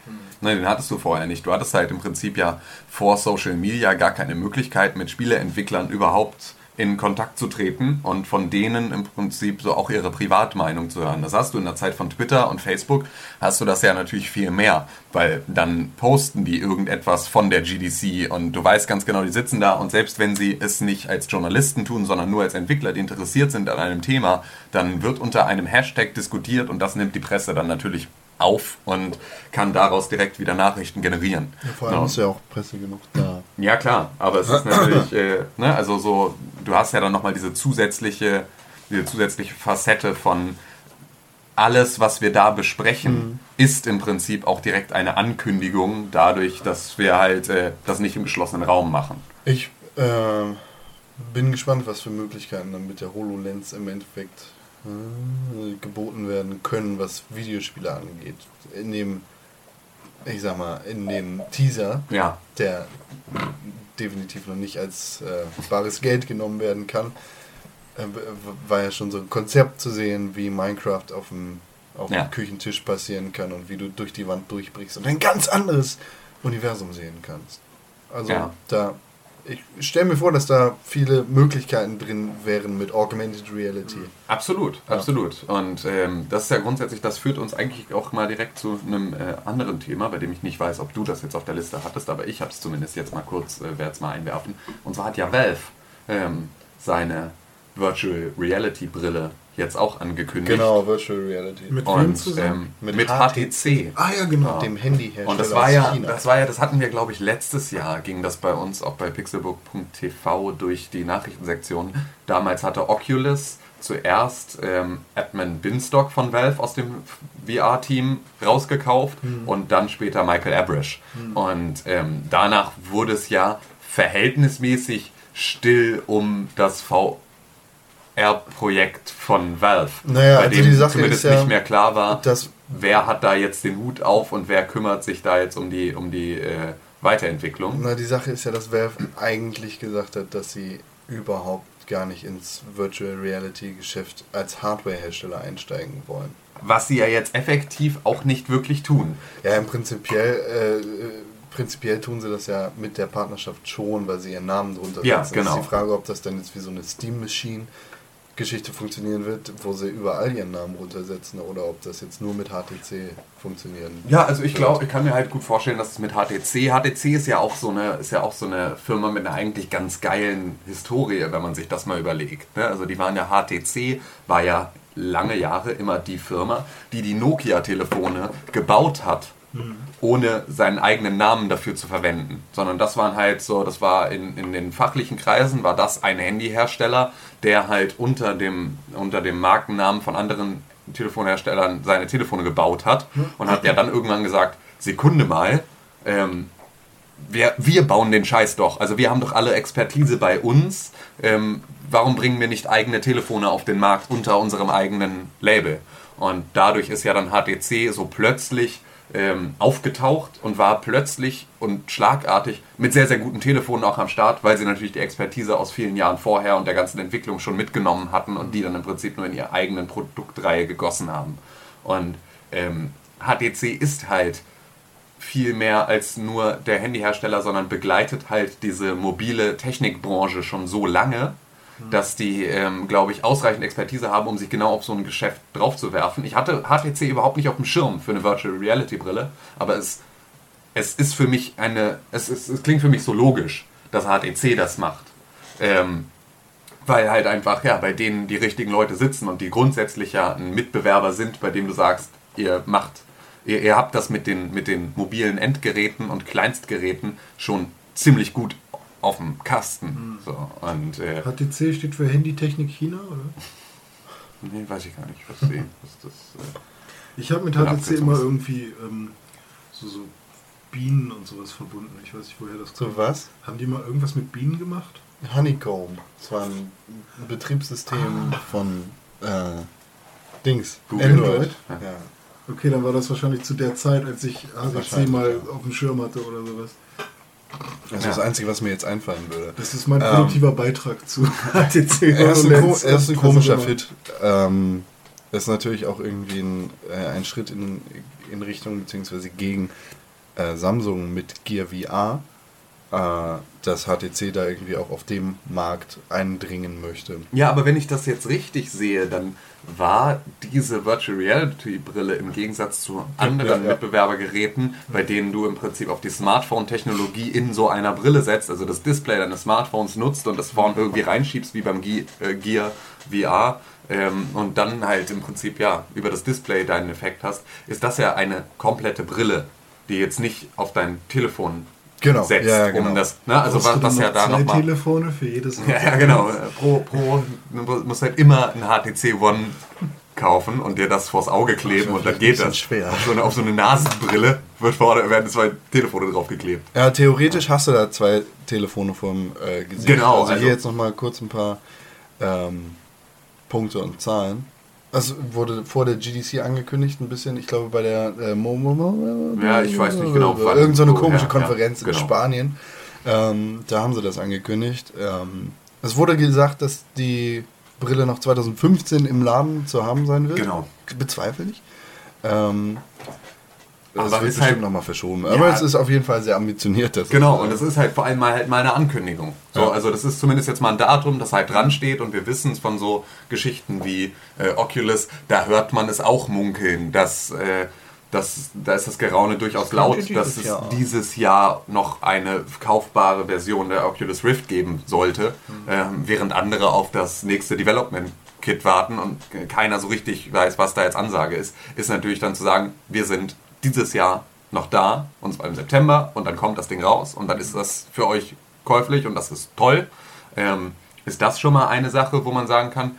Ne, den hattest du vorher nicht. Du hattest halt im Prinzip ja vor Social Media gar keine Möglichkeit, mit Spieleentwicklern überhaupt in Kontakt zu treten und von denen im Prinzip so auch ihre Privatmeinung zu hören. Das hast du in der Zeit von Twitter und Facebook, hast du das ja natürlich viel mehr, weil dann posten die irgendetwas von der GDC und du weißt ganz genau, die sitzen da und selbst wenn sie es nicht als Journalisten tun, sondern nur als Entwickler, die interessiert sind an einem Thema, dann wird unter einem Hashtag diskutiert und das nimmt die Presse dann natürlich auf und kann daraus direkt wieder Nachrichten generieren. Ja, vor allem Ja. ist ja auch Presse genug da. Ja, klar, aber es ist natürlich, äh, ne, also so, du hast ja dann nochmal diese zusätzliche, diese zusätzliche Facette von alles, was wir da besprechen, ist im Prinzip auch direkt eine Ankündigung, dadurch, dass wir halt äh, das nicht im geschlossenen Raum machen. Ich äh, bin gespannt, was für Möglichkeiten dann mit der HoloLens im Endeffekt geboten werden können, was Videospiele angeht. In dem, ich sag mal, in dem Teaser, Ja, der definitiv noch nicht als äh, bares Geld genommen werden kann, äh, war ja schon so ein Konzept zu sehen, wie Minecraft auf dem, auf Ja. dem Küchentisch passieren kann und wie du durch die Wand durchbrichst und ein ganz anderes Universum sehen kannst. Also Ja. da, ich stelle mir vor, dass da viele Möglichkeiten drin wären mit Augmented Reality. Absolut, absolut. Und ähm, das ist ja grundsätzlich, das führt uns eigentlich auch mal direkt zu einem äh, anderen Thema, bei dem ich nicht weiß, ob du das jetzt auf der Liste hattest, aber ich habe es zumindest jetzt mal kurz, äh, werde es mal einwerfen. Und zwar hat ja Valve ähm, seine Virtual Reality Brille jetzt auch angekündigt. Genau, Virtual Reality. Mit wem Und zusammen? ähm, mit, Mit HTC. ah ja, genau. dem Handyhersteller Und das war ja, China. das war ja, das hatten wir, glaube ich, letztes Jahr ging das bei uns auch bei pixelbook.tv durch die Nachrichtensektion. Damals hatte Oculus zuerst ähm, Edmund Binstock von Valve aus dem VR-Team rausgekauft und dann später Michael Abrish. Und ähm, danach wurde es ja verhältnismäßig still um das VR-Projekt von Valve, Naja, bei also dem die Sache zumindest ist ja, nicht mehr klar war, dass- wer hat da jetzt den Hut auf und wer kümmert sich da jetzt um die, um die äh, Weiterentwicklung. Na, die Sache ist ja, dass Valve eigentlich gesagt hat, dass sie überhaupt gar nicht ins Virtual Reality Geschäft als Hardware-Hersteller einsteigen wollen. Was sie ja jetzt effektiv auch nicht wirklich tun. Ja, im Prinzipiell, äh, prinzipiell tun sie das ja mit der Partnerschaft schon, weil sie ihren Namen drunter Ja, setzen. genau. Das ist die Frage, ob das dann jetzt wie so eine Steam Machine Geschichte funktionieren wird, wo sie überall ihren Namen runtersetzen oder ob das jetzt nur mit HTC funktionieren Ja, also ich glaube, ich kann mir halt gut vorstellen, dass es mit HTC, HTC ist ja auch so eine, ist ja auch so eine Firma mit einer eigentlich ganz geilen Historie, wenn man sich das mal überlegt. Ne? Also die waren ja HTC, war ja lange Jahre immer die Firma, die die Nokia-Telefone gebaut hat, ohne seinen eigenen Namen dafür zu verwenden. Sondern das waren halt so, das war in, in den fachlichen Kreisen, war das ein Handyhersteller, der halt unter dem, unter dem Markennamen von anderen Telefonherstellern seine Telefone gebaut hat und hat ja dann irgendwann gesagt, Sekunde mal, ähm, wir, wir bauen den Scheiß doch. Also wir haben doch alle Expertise bei uns. Ähm, warum bringen wir nicht eigene Telefone auf den Markt unter unserem eigenen Label? Und dadurch ist ja dann HTC so plötzlich ähm, aufgetaucht und war plötzlich und schlagartig mit sehr, sehr guten Telefonen auch am Start, weil sie natürlich die Expertise aus vielen Jahren vorher und der ganzen Entwicklung schon mitgenommen hatten und die dann im Prinzip nur in ihre eigenen Produktreihe gegossen haben. Und ähm, HTC ist halt viel mehr als nur der Handyhersteller, sondern begleitet halt diese mobile Technikbranche schon so lange, dass die, ähm, glaube ich, ausreichend Expertise haben, um sich genau auf so ein Geschäft draufzuwerfen. Ich hatte HTC überhaupt nicht auf dem Schirm für eine Virtual Reality Brille, aber es, es ist für mich eine, es, ist, es klingt für mich so logisch, dass HTC das macht. Ähm, weil halt einfach, ja, bei denen die richtigen Leute sitzen und die grundsätzlich ja ein Mitbewerber sind, bei dem du sagst, ihr macht, ihr, ihr habt das mit den, mit den mobilen Endgeräten und Kleinstgeräten schon ziemlich gut auf dem Kasten. So, und äh, HTC steht für Handytechnik China, oder? nee, weiß ich gar nicht, was, die, was das. Äh, Ich habe mit HTC immer irgendwie ähm, so, so Bienen und sowas verbunden. Ich weiß nicht, woher das So kommt. was? Haben die mal irgendwas mit Bienen gemacht? Honeycomb. Das war ein Betriebssystem von äh, Dings. Google. Android. Ja. Ja. Okay, dann war das wahrscheinlich zu der Zeit, als ich HTC mal ja. auf dem Schirm hatte oder sowas. Das ist Ja. das Einzige, was mir jetzt einfallen würde. Das ist mein Ähm, produktiver Beitrag zu *laughs* HTC. Er ist ein, er ist ein komischer. Fit. Ähm, das ist natürlich auch irgendwie ein, äh, ein Schritt in, in Richtung beziehungsweise gegen äh, Samsung mit Gear VR, äh, dass HTC da irgendwie auch auf dem Markt eindringen möchte. Ja, aber wenn ich das jetzt richtig sehe, dann war diese Virtual Reality Brille im Gegensatz zu anderen ja, ja. Mitbewerbergeräten, bei denen du im Prinzip auf die Smartphone-Technologie in so einer Brille setzt, also das Display deines Smartphones nutzt und das vorne irgendwie reinschiebst, wie beim Ge äh, Gear VR, ähm, und dann halt im Prinzip ja über das Display deinen Effekt hast, ist das ja eine komplette Brille, die jetzt nicht auf dein Telefon Genau, setzt, ja, ja, genau. um das, ne, also was, was ja noch da zwei nochmal... Telefone für jedes *laughs* Ja, ja, genau. Pro, pro, du musst halt immer ein HTC One kaufen und dir das vors Auge kleben und dann geht das. schwer. Auf so eine, auf so eine Nasenbrille wird vorne, werden zwei Telefone draufgeklebt. Ja, theoretisch hast du da zwei Telefone vom äh, Gesicht. Genau, Also, also- hier jetzt nochmal kurz ein paar ähm, Punkte und Zahlen. Das wurde vor der GDC angekündigt, ein bisschen, ich glaube bei der äh, Mo, Mo, Mo, Ja, ich weiß nicht genau, Irgend so eine komische ja, Konferenz in genau. Spanien. Ähm, da haben sie das angekündigt. Ähm, es wurde gesagt, dass die Brille noch 2015 im Laden zu haben sein wird. Genau. Bezweifle ich. Ähm, das Aber wird ist bestimmt halt- nochmal verschoben. Ja. Aber es ist auf jeden Fall sehr ambitioniert. Das Genau, ist, und das ist halt vor allem mal halt mal eine Ankündigung. So, Ja. Also das ist zumindest jetzt mal ein Datum, das halt dran steht und wir wissen es von so Geschichten wie äh, Oculus, da hört man es auch munkeln, dass, äh, dass da ist das Geraune durchaus laut, dass es Jahr. dieses Jahr noch eine kaufbare Version der Oculus Rift geben sollte, ähm, während andere auf das nächste Development Kit warten und keiner so richtig weiß, was da jetzt Ansage ist, ist natürlich dann zu sagen, wir sind dieses Jahr noch da, und zwar im September, und dann kommt das Ding raus und dann ist das für euch käuflich und das ist toll. Ähm, ist das schon mal eine Sache, wo man sagen kann,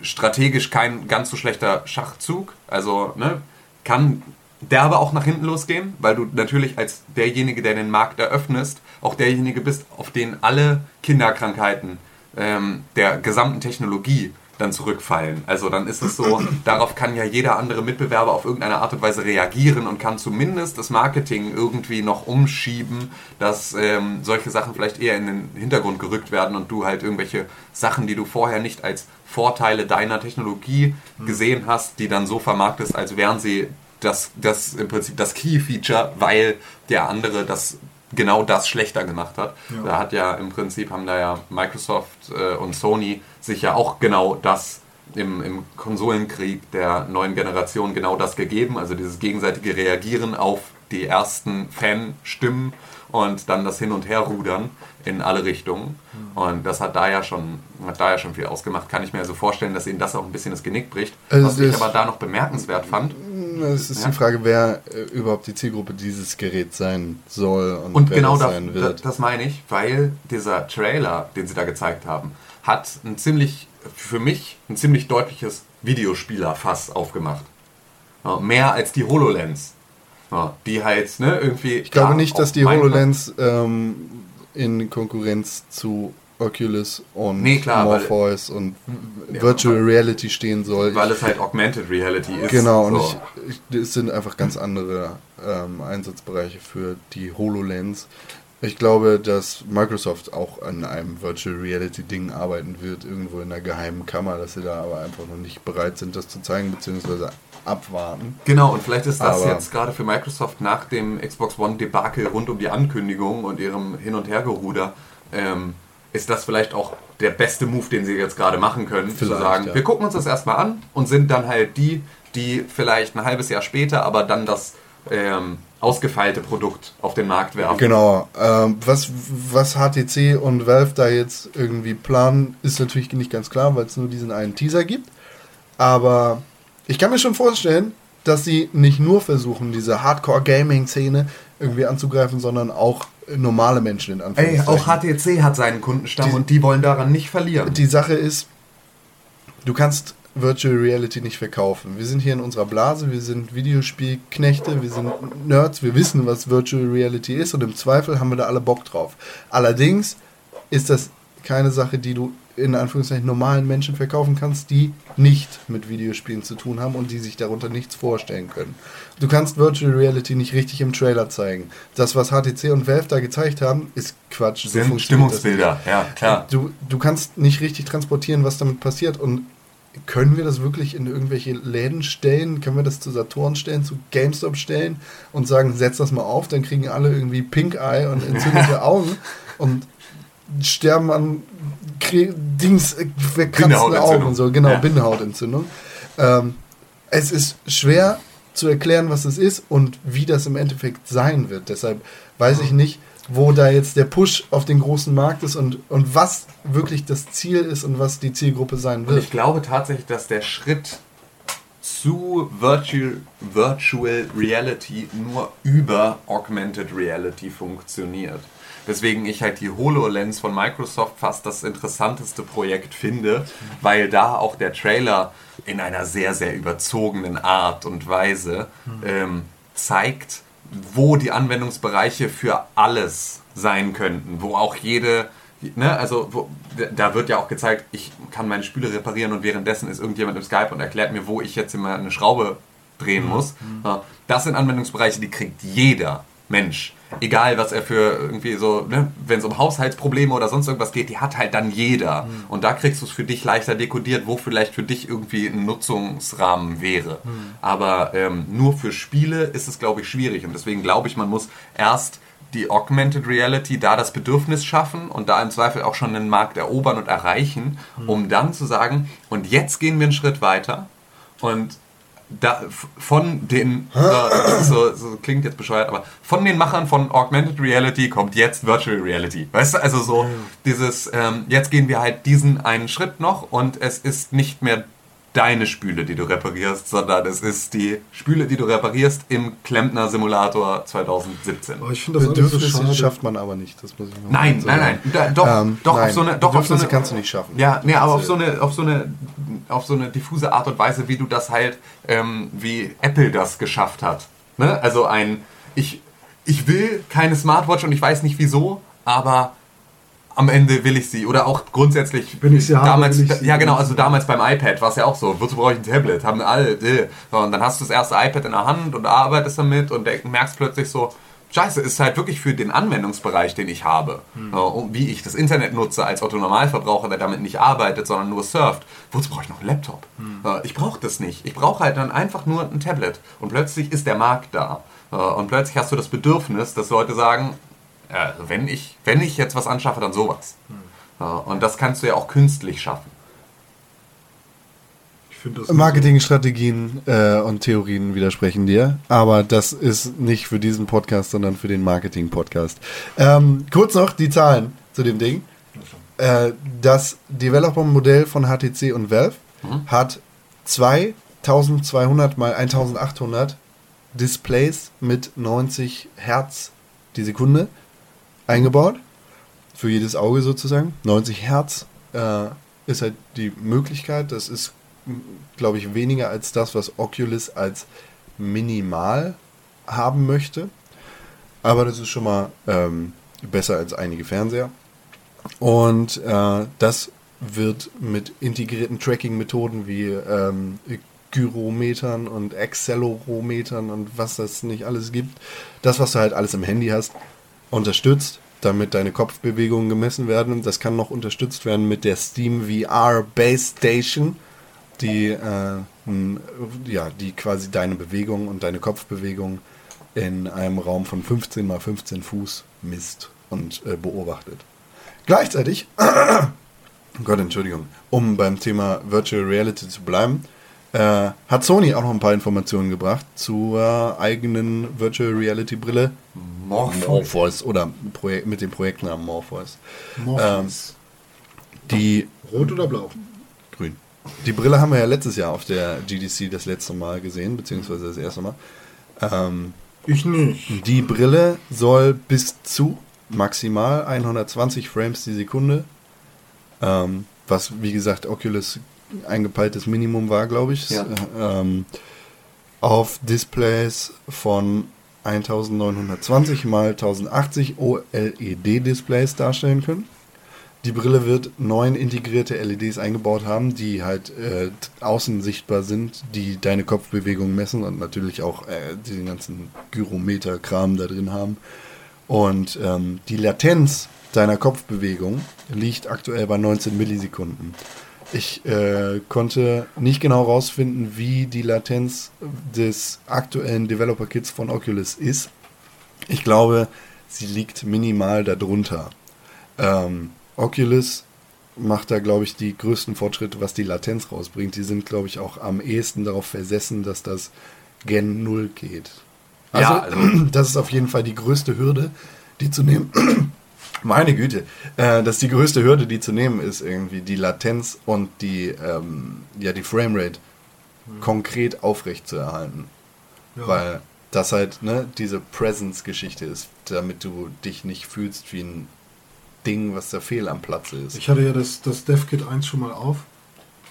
strategisch kein ganz so schlechter Schachzug. Also ne, kann derbe auch nach hinten losgehen, weil du natürlich als derjenige, der den Markt eröffnest, auch derjenige bist, auf den alle Kinderkrankheiten ähm, der gesamten Technologie dann zurückfallen. Also dann ist es so, *clears throat* darauf kann ja jeder andere Mitbewerber auf irgendeine Art und Weise reagieren und kann zumindest das Marketing irgendwie noch umschieben, dass ähm, solche Sachen vielleicht eher in den Hintergrund gerückt werden und du halt irgendwelche Sachen, die du vorher nicht als Vorteile deiner Technologie gesehen hast, die dann so vermarktest, als wären sie das, das im Prinzip das Key-Feature, weil der andere das genau das schlechter gemacht hat. Ja. Da hat ja im Prinzip haben da ja Microsoft äh, und Sony sich ja auch genau das im, im Konsolenkrieg der neuen Generation genau das gegeben, also dieses gegenseitige Reagieren auf die ersten Fanstimmen und dann das Hin- und Herrudern in alle Richtungen. Und das hat da ja schon, hat da ja schon viel ausgemacht. Kann ich mir also vorstellen, dass ihnen das auch ein bisschen das Genick bricht. Also Was ich aber da noch bemerkenswert fand, Es ist Ja. die Frage, wer äh, überhaupt die Zielgruppe dieses Geräts sein soll und, Und wer genau das das, sein wird. das meine ich, weil dieser Trailer, den sie da gezeigt haben, hat ein ziemlich, für mich, ein ziemlich deutliches Videospielerfass aufgemacht. Ja, mehr als die HoloLens. Ja, die halt, ne, irgendwie. ich glaube nicht, dass die HoloLens HoloLens ähm, in Konkurrenz zu Oculus und Nee, klar, weil- Morpheus und Ja, Virtual weil- Reality stehen soll. Weil es halt Augmented Reality ist. Genau, und so. ich, ich, es sind einfach ganz andere ähm, Einsatzbereiche für die HoloLens. Ich glaube, dass Microsoft auch an einem Virtual Reality Ding arbeiten wird, irgendwo in einer geheimen Kammer, dass sie da aber einfach noch nicht bereit sind, das zu zeigen, beziehungsweise abwarten. Genau, und vielleicht ist das Aber- jetzt gerade für Microsoft nach dem Xbox One-Debakel rund um die Ankündigung und ihrem Hin- und Hergeruder, ähm, ist das vielleicht auch der beste Move, den sie jetzt gerade machen können, zu Vielleicht, sagen, ja. wir gucken uns das erstmal an und sind dann halt die, die vielleicht ein halbes Jahr später aber dann das ähm, ausgefeilte Produkt auf den Markt werfen. Genau. Ähm, was, was HTC und Valve da jetzt irgendwie planen, ist natürlich nicht ganz klar, weil es nur diesen einen Teaser gibt. Aber ich kann mir schon vorstellen, dass sie nicht nur versuchen, diese Hardcore-Gaming-Szene irgendwie anzugreifen, sondern auch normale Menschen in Ey, Anführungszeichen. auch HTC hat seinen Kundenstamm Die- und die wollen daran nicht verlieren. Die Sache ist, du kannst Virtual Reality nicht verkaufen. Wir sind hier in unserer Blase, wir sind Videospielknechte, wir sind Nerds, wir wissen, was Virtual Reality ist und im Zweifel haben wir da alle Bock drauf. Allerdings ist das keine Sache, die du in Anführungszeichen normalen Menschen verkaufen kannst, die nicht mit Videospielen zu tun haben und die sich darunter nichts vorstellen können. Du kannst Virtual Reality nicht richtig im Trailer zeigen. Das, was HTC und Valve da gezeigt haben, ist Quatsch. So sind. Stimmungsbilder, ja, klar. Du, du kannst nicht richtig transportieren, was damit passiert. Und können wir das wirklich in irgendwelche Läden stellen? Können wir das zu Saturn stellen, zu GameStop stellen und sagen, setz das mal auf, dann kriegen alle irgendwie Pink Eye und entzündete *laughs* Augen und sterben an Dings, äh, verkratzten Bindehautentzündung. Augen und so. Genau, Ja. Bindehautentzündung. Ähm, es ist schwer zu erklären, was es ist und wie das im Endeffekt sein wird. Deshalb weiß ich nicht, wo da jetzt der Push auf den großen Markt ist und, und was wirklich das Ziel ist und was die Zielgruppe sein Und wird. ich glaube tatsächlich, dass der Schritt zu Virtual, Virtual Reality nur über Augmented Reality funktioniert. Weswegen ich halt die HoloLens von Microsoft fast das interessanteste Projekt finde, weil da auch der Trailer in einer sehr, sehr überzogenen Art und Weise ähm, zeigt, wo die Anwendungsbereiche für alles sein könnten, wo auch jede, ne, also wo, da wird ja auch gezeigt, ich kann meine Spüle reparieren und währenddessen ist irgendjemand im Skype und erklärt mir, wo ich jetzt immer eine Schraube drehen muss. Ja, Das sind Anwendungsbereiche, die kriegt jeder Mensch, egal was er für irgendwie so, ne, wenn es um Haushaltsprobleme oder sonst irgendwas geht, die hat halt dann jeder. Mhm. Und da kriegst du es für dich leichter dekodiert, wo vielleicht für dich irgendwie ein Nutzungsrahmen wäre. Mhm. Aber ähm, nur für Spiele ist es, glaube ich, schwierig. Und deswegen glaube ich, man muss erst die Augmented Reality da das Bedürfnis schaffen und da im Zweifel auch schon den Markt erobern und erreichen, Mhm. um dann zu sagen, und jetzt gehen wir einen Schritt weiter und da, von den, äh, so, so klingt jetzt bescheuert, aber von den Machern von Augmented Reality kommt jetzt Virtual Reality. Weißt du, also so dieses, ähm, jetzt gehen wir halt diesen einen Schritt noch und es ist nicht mehr deine Spüle, die du reparierst, sondern es ist die Spüle, die du reparierst im Klempner Simulator 2017. Aber ich finde das so Bedürfnisse schade. schafft man aber nicht. Das muss ich noch Nein, so nein, nein, da, doch, Ähm, doch nein, auf so eine, doch auf so eine, kannst du nicht schaffen. Ja, nee, aber auf so eine, auf so eine, auf so eine diffuse Art und Weise, wie du das halt, ähm, wie Apple das geschafft hat. Ne? Also ein, ich, ich will keine Smartwatch und ich weiß nicht wieso, aber am Ende will ich sie. Oder auch grundsätzlich. Wenn ich sie habe, damals, will ich sie. Ja, genau, also damals beim iPad war es ja auch so. Wozu brauche ich ein Tablet? Haben alle. Äh. So, Und dann hast du das erste iPad in der Hand und arbeitest damit und merkst plötzlich so, Scheiße, ist halt wirklich für den Anwendungsbereich, den ich habe, Hm. und wie ich das Internet nutze als Otto-Normalverbraucher, der damit nicht arbeitet, sondern nur surft. Wozu brauche ich noch einen Laptop? Hm. Ich brauche das nicht. Ich brauche halt dann einfach nur ein Tablet. Und plötzlich ist der Markt da. Und plötzlich hast du das Bedürfnis, dass Leute sagen, äh, wenn, ich, wenn ich jetzt was anschaffe, dann sowas. Hm. Äh, Und das kannst du ja auch künstlich schaffen. Marketingstrategien äh, und Theorien widersprechen dir, aber das ist nicht für diesen Podcast, sondern für den Marketing-Podcast. Ähm, kurz noch die Zahlen zu dem Ding. Äh, das Developer-Modell von HTC und Valve hat 2200 mal 1800 Displays mit 90 Hertz die Sekunde eingebaut. Für jedes Auge sozusagen. 90 Hertz äh, ist halt die Möglichkeit. Das ist, glaube ich, weniger als das, was Oculus als minimal haben möchte. Aber das ist schon mal ähm, besser als einige Fernseher. Und äh, das wird mit integrierten Tracking-Methoden wie ähm, Gyrometern und Accelerometern und was das nicht alles gibt, das, was du halt alles im Handy hast, unterstützt, damit deine Kopfbewegungen gemessen werden. Das kann noch unterstützt werden mit der Steam VR Base Station, die, äh, ja, die quasi deine Bewegung und deine Kopfbewegung in einem Raum von 15 mal 15 Fuß misst und äh, beobachtet. Gleichzeitig, *coughs* Gott, Entschuldigung, um beim Thema Virtual Reality zu bleiben, äh, hat Sony auch noch ein paar Informationen gebracht zur eigenen Virtual Reality Brille Morpheus oder Projek mit dem Projektnamen Morpheus. Morpheus. Die Rot oder blau? grün. Die Brille haben wir ja letztes Jahr auf der GDC das letzte Mal gesehen, beziehungsweise das erste Mal. Ähm, Ich nicht. Die Brille soll bis zu maximal 120 Frames die Sekunde, ähm, was wie gesagt Oculus eingepeiltes Minimum war, glaube ich, Ja. ähm, auf Displays von 1920 mal 1080 OLED-Displays darstellen können. Die Brille wird neun integrierte LEDs eingebaut haben, die halt äh, außen sichtbar sind, die deine Kopfbewegung messen und natürlich auch äh, den ganzen Gyrometer-Kram da drin haben. Und ähm, die Latenz deiner Kopfbewegung liegt aktuell bei 19 Millisekunden. Ich äh, konnte nicht genau rausfinden, wie die Latenz des aktuellen Developer-Kits von Oculus ist. Ich glaube, sie liegt minimal darunter. Ähm, Oculus macht da, glaube ich, die größten Fortschritte, was die Latenz rausbringt. Die sind, glaube ich, auch am ehesten darauf versessen, dass das Gen 0 geht. Also, Ja, also- *clears throat* das ist auf jeden Fall die größte Hürde, die zu nehmen. Meine Güte, äh, dass die größte Hürde, die zu nehmen ist, irgendwie die Latenz und die, ähm, ja, die Framerate konkret aufrecht zu erhalten. Ja. Weil das halt ne, diese Presence-Geschichte ist, damit du dich nicht fühlst wie ein Ding, was da fehl am Platze ist. Ich hatte ja das, das DevKit 1 schon mal auf.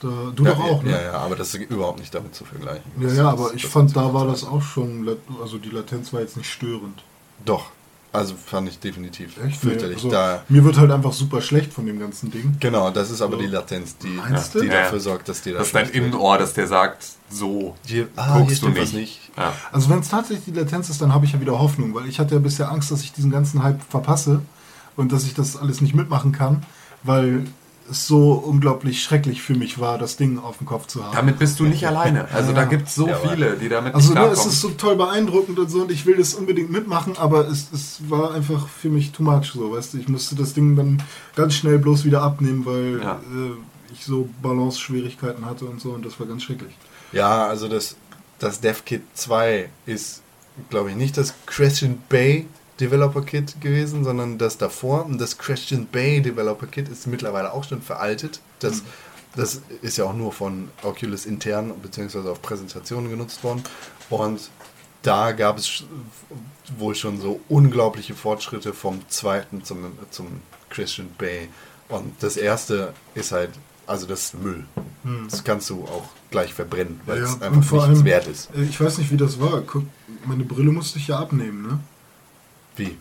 Da, du ja, doch auch, ja, ne? ja, ja, aber das ist überhaupt nicht damit zu vergleichen. Ja, ja, aber ich fand, da war das auch schon, also die Latenz war jetzt nicht störend. Doch, Also fand ich definitiv Echt? fürchterlich. Nee, also, da, mir wird halt einfach super schlecht von dem ganzen Ding. genau, das ist aber die Latenz, die, die du? Ja. dafür sorgt, dass dir das Das ist dein. Innenohr, dass der sagt, so Hier, ah, hier guckst du stimmt was nicht. nicht. Ja. Also wenn es tatsächlich die Latenz ist, dann habe ich ja wieder Hoffnung, weil ich hatte ja bisher Angst, dass ich diesen ganzen Hype verpasse und dass ich das alles nicht mitmachen kann, weil es so unglaublich schrecklich für mich war, das Ding auf dem Kopf zu haben. Damit bist du nicht alleine. Also da Ja. gibt es so Ja, viele, die damit Also nicht ne, es klarkommen. ist so toll beeindruckend und so und ich will das unbedingt mitmachen, aber es, es war einfach für mich too much so, weißt du, ich musste das Ding dann ganz schnell bloß wieder abnehmen, weil Ja. äh, ich so Balance-Schwierigkeiten hatte und so und das war ganz schrecklich. Ja, also das, das DevKit 2 ist, glaube ich, nicht das Crescent Bay Developer Kit gewesen, sondern das davor. Und das Crescent Bay Developer Kit ist mittlerweile auch schon veraltet. Das, das ist ja auch nur von Oculus intern bzw. auf Präsentationen genutzt worden. Und da gab es wohl schon so unglaubliche Fortschritte vom zweiten zum, zum Crescent Bay. Und das erste ist halt, also das ist Müll. Das kannst du auch gleich verbrennen, weil Ja, es einfach nichts allem- wert ist. Äh, Ich weiß nicht, wie das war. Guck, meine Brille musste ich ja abnehmen, ne? Wie?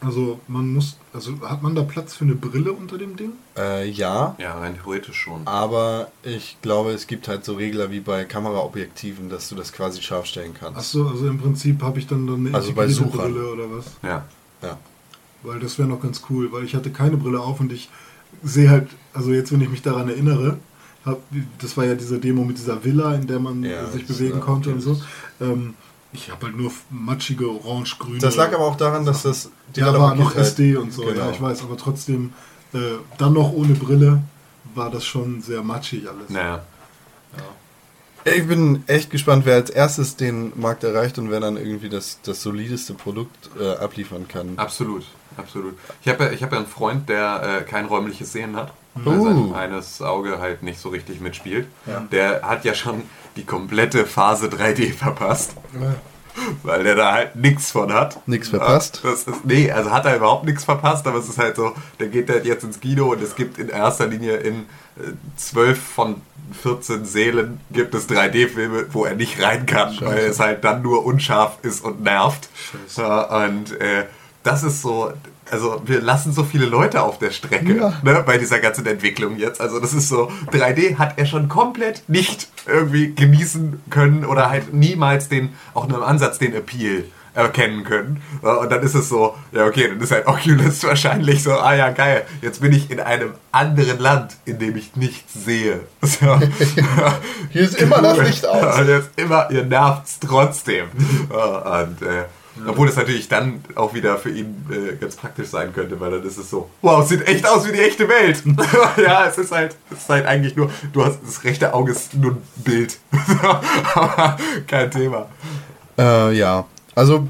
Also man muss, also hat man da Platz für eine Brille unter dem Ding? Äh, ja, ja, rein theoretisch schon. aber ich glaube, es gibt halt so Regler wie bei Kameraobjektiven, dass du das quasi scharf stellen kannst. Achso, also im Prinzip habe ich dann, dann eine Also bei integrierte Suchern. Brille oder was? Ja. Ja. Weil das wäre noch ganz cool, weil ich hatte keine Brille auf und ich sehe halt, also jetzt, wenn ich mich daran erinnere, hab, das war ja diese Demo mit dieser Villa, in der man Ja, sich bewegen konnte und so. Ähm, ich habe halt nur matschige, orange-grüne. Das lag aber auch daran, dass das Ja, war noch halt- SD und so, genau. ja, ich weiß, aber trotzdem, äh, dann noch ohne Brille war das schon sehr matschig alles. Naja. Ich bin echt gespannt, wer als erstes den Markt erreicht und wer dann irgendwie das, das solideste Produkt äh, abliefern kann. Absolut, absolut. Ich habe ja, ich hab ja einen Freund, der äh, kein räumliches Sehen hat, Uh. weil sein eines Auge halt nicht so richtig mitspielt. Ja. Der hat ja schon die komplette Phase 3D verpasst, weil der da halt nichts von hat. Nix verpasst? Ja, das ist, nee, also hat er überhaupt nichts verpasst, aber es ist halt so, der geht halt jetzt ins Kino und es gibt in erster Linie in 12 von 14 Seelen gibt es 3D-Filme, wo er nicht rein kann, weil es halt dann nur unscharf ist und nervt. Scheiße. Und äh, das ist so, also wir lassen so viele Leute auf der Strecke Ja. ne, bei dieser ganzen Entwicklung jetzt. Also das ist so, 3D hat er schon komplett nicht irgendwie genießen können oder halt niemals den, auch nur im Ansatz den Appeal erkennen können. Ja, Und dann ist es so, ja okay, dann ist halt Oculus *laughs* wahrscheinlich so, ah ja geil, jetzt bin ich in einem anderen Land, in dem ich nichts sehe. *laughs* So. *laughs* Hier ist immer das. Licht aus. Und jetzt immer, ihr nervt's trotzdem. Ja, Und, äh, Obwohl es natürlich dann auch wieder für ihn äh, ganz praktisch sein könnte, weil dann ist es so, wow, es sieht echt aus wie die echte Welt. ja, es ist halt, es ist halt eigentlich nur, du hast das rechte Auge ist nur ein Bild. Aber kein Thema. Äh, ja, also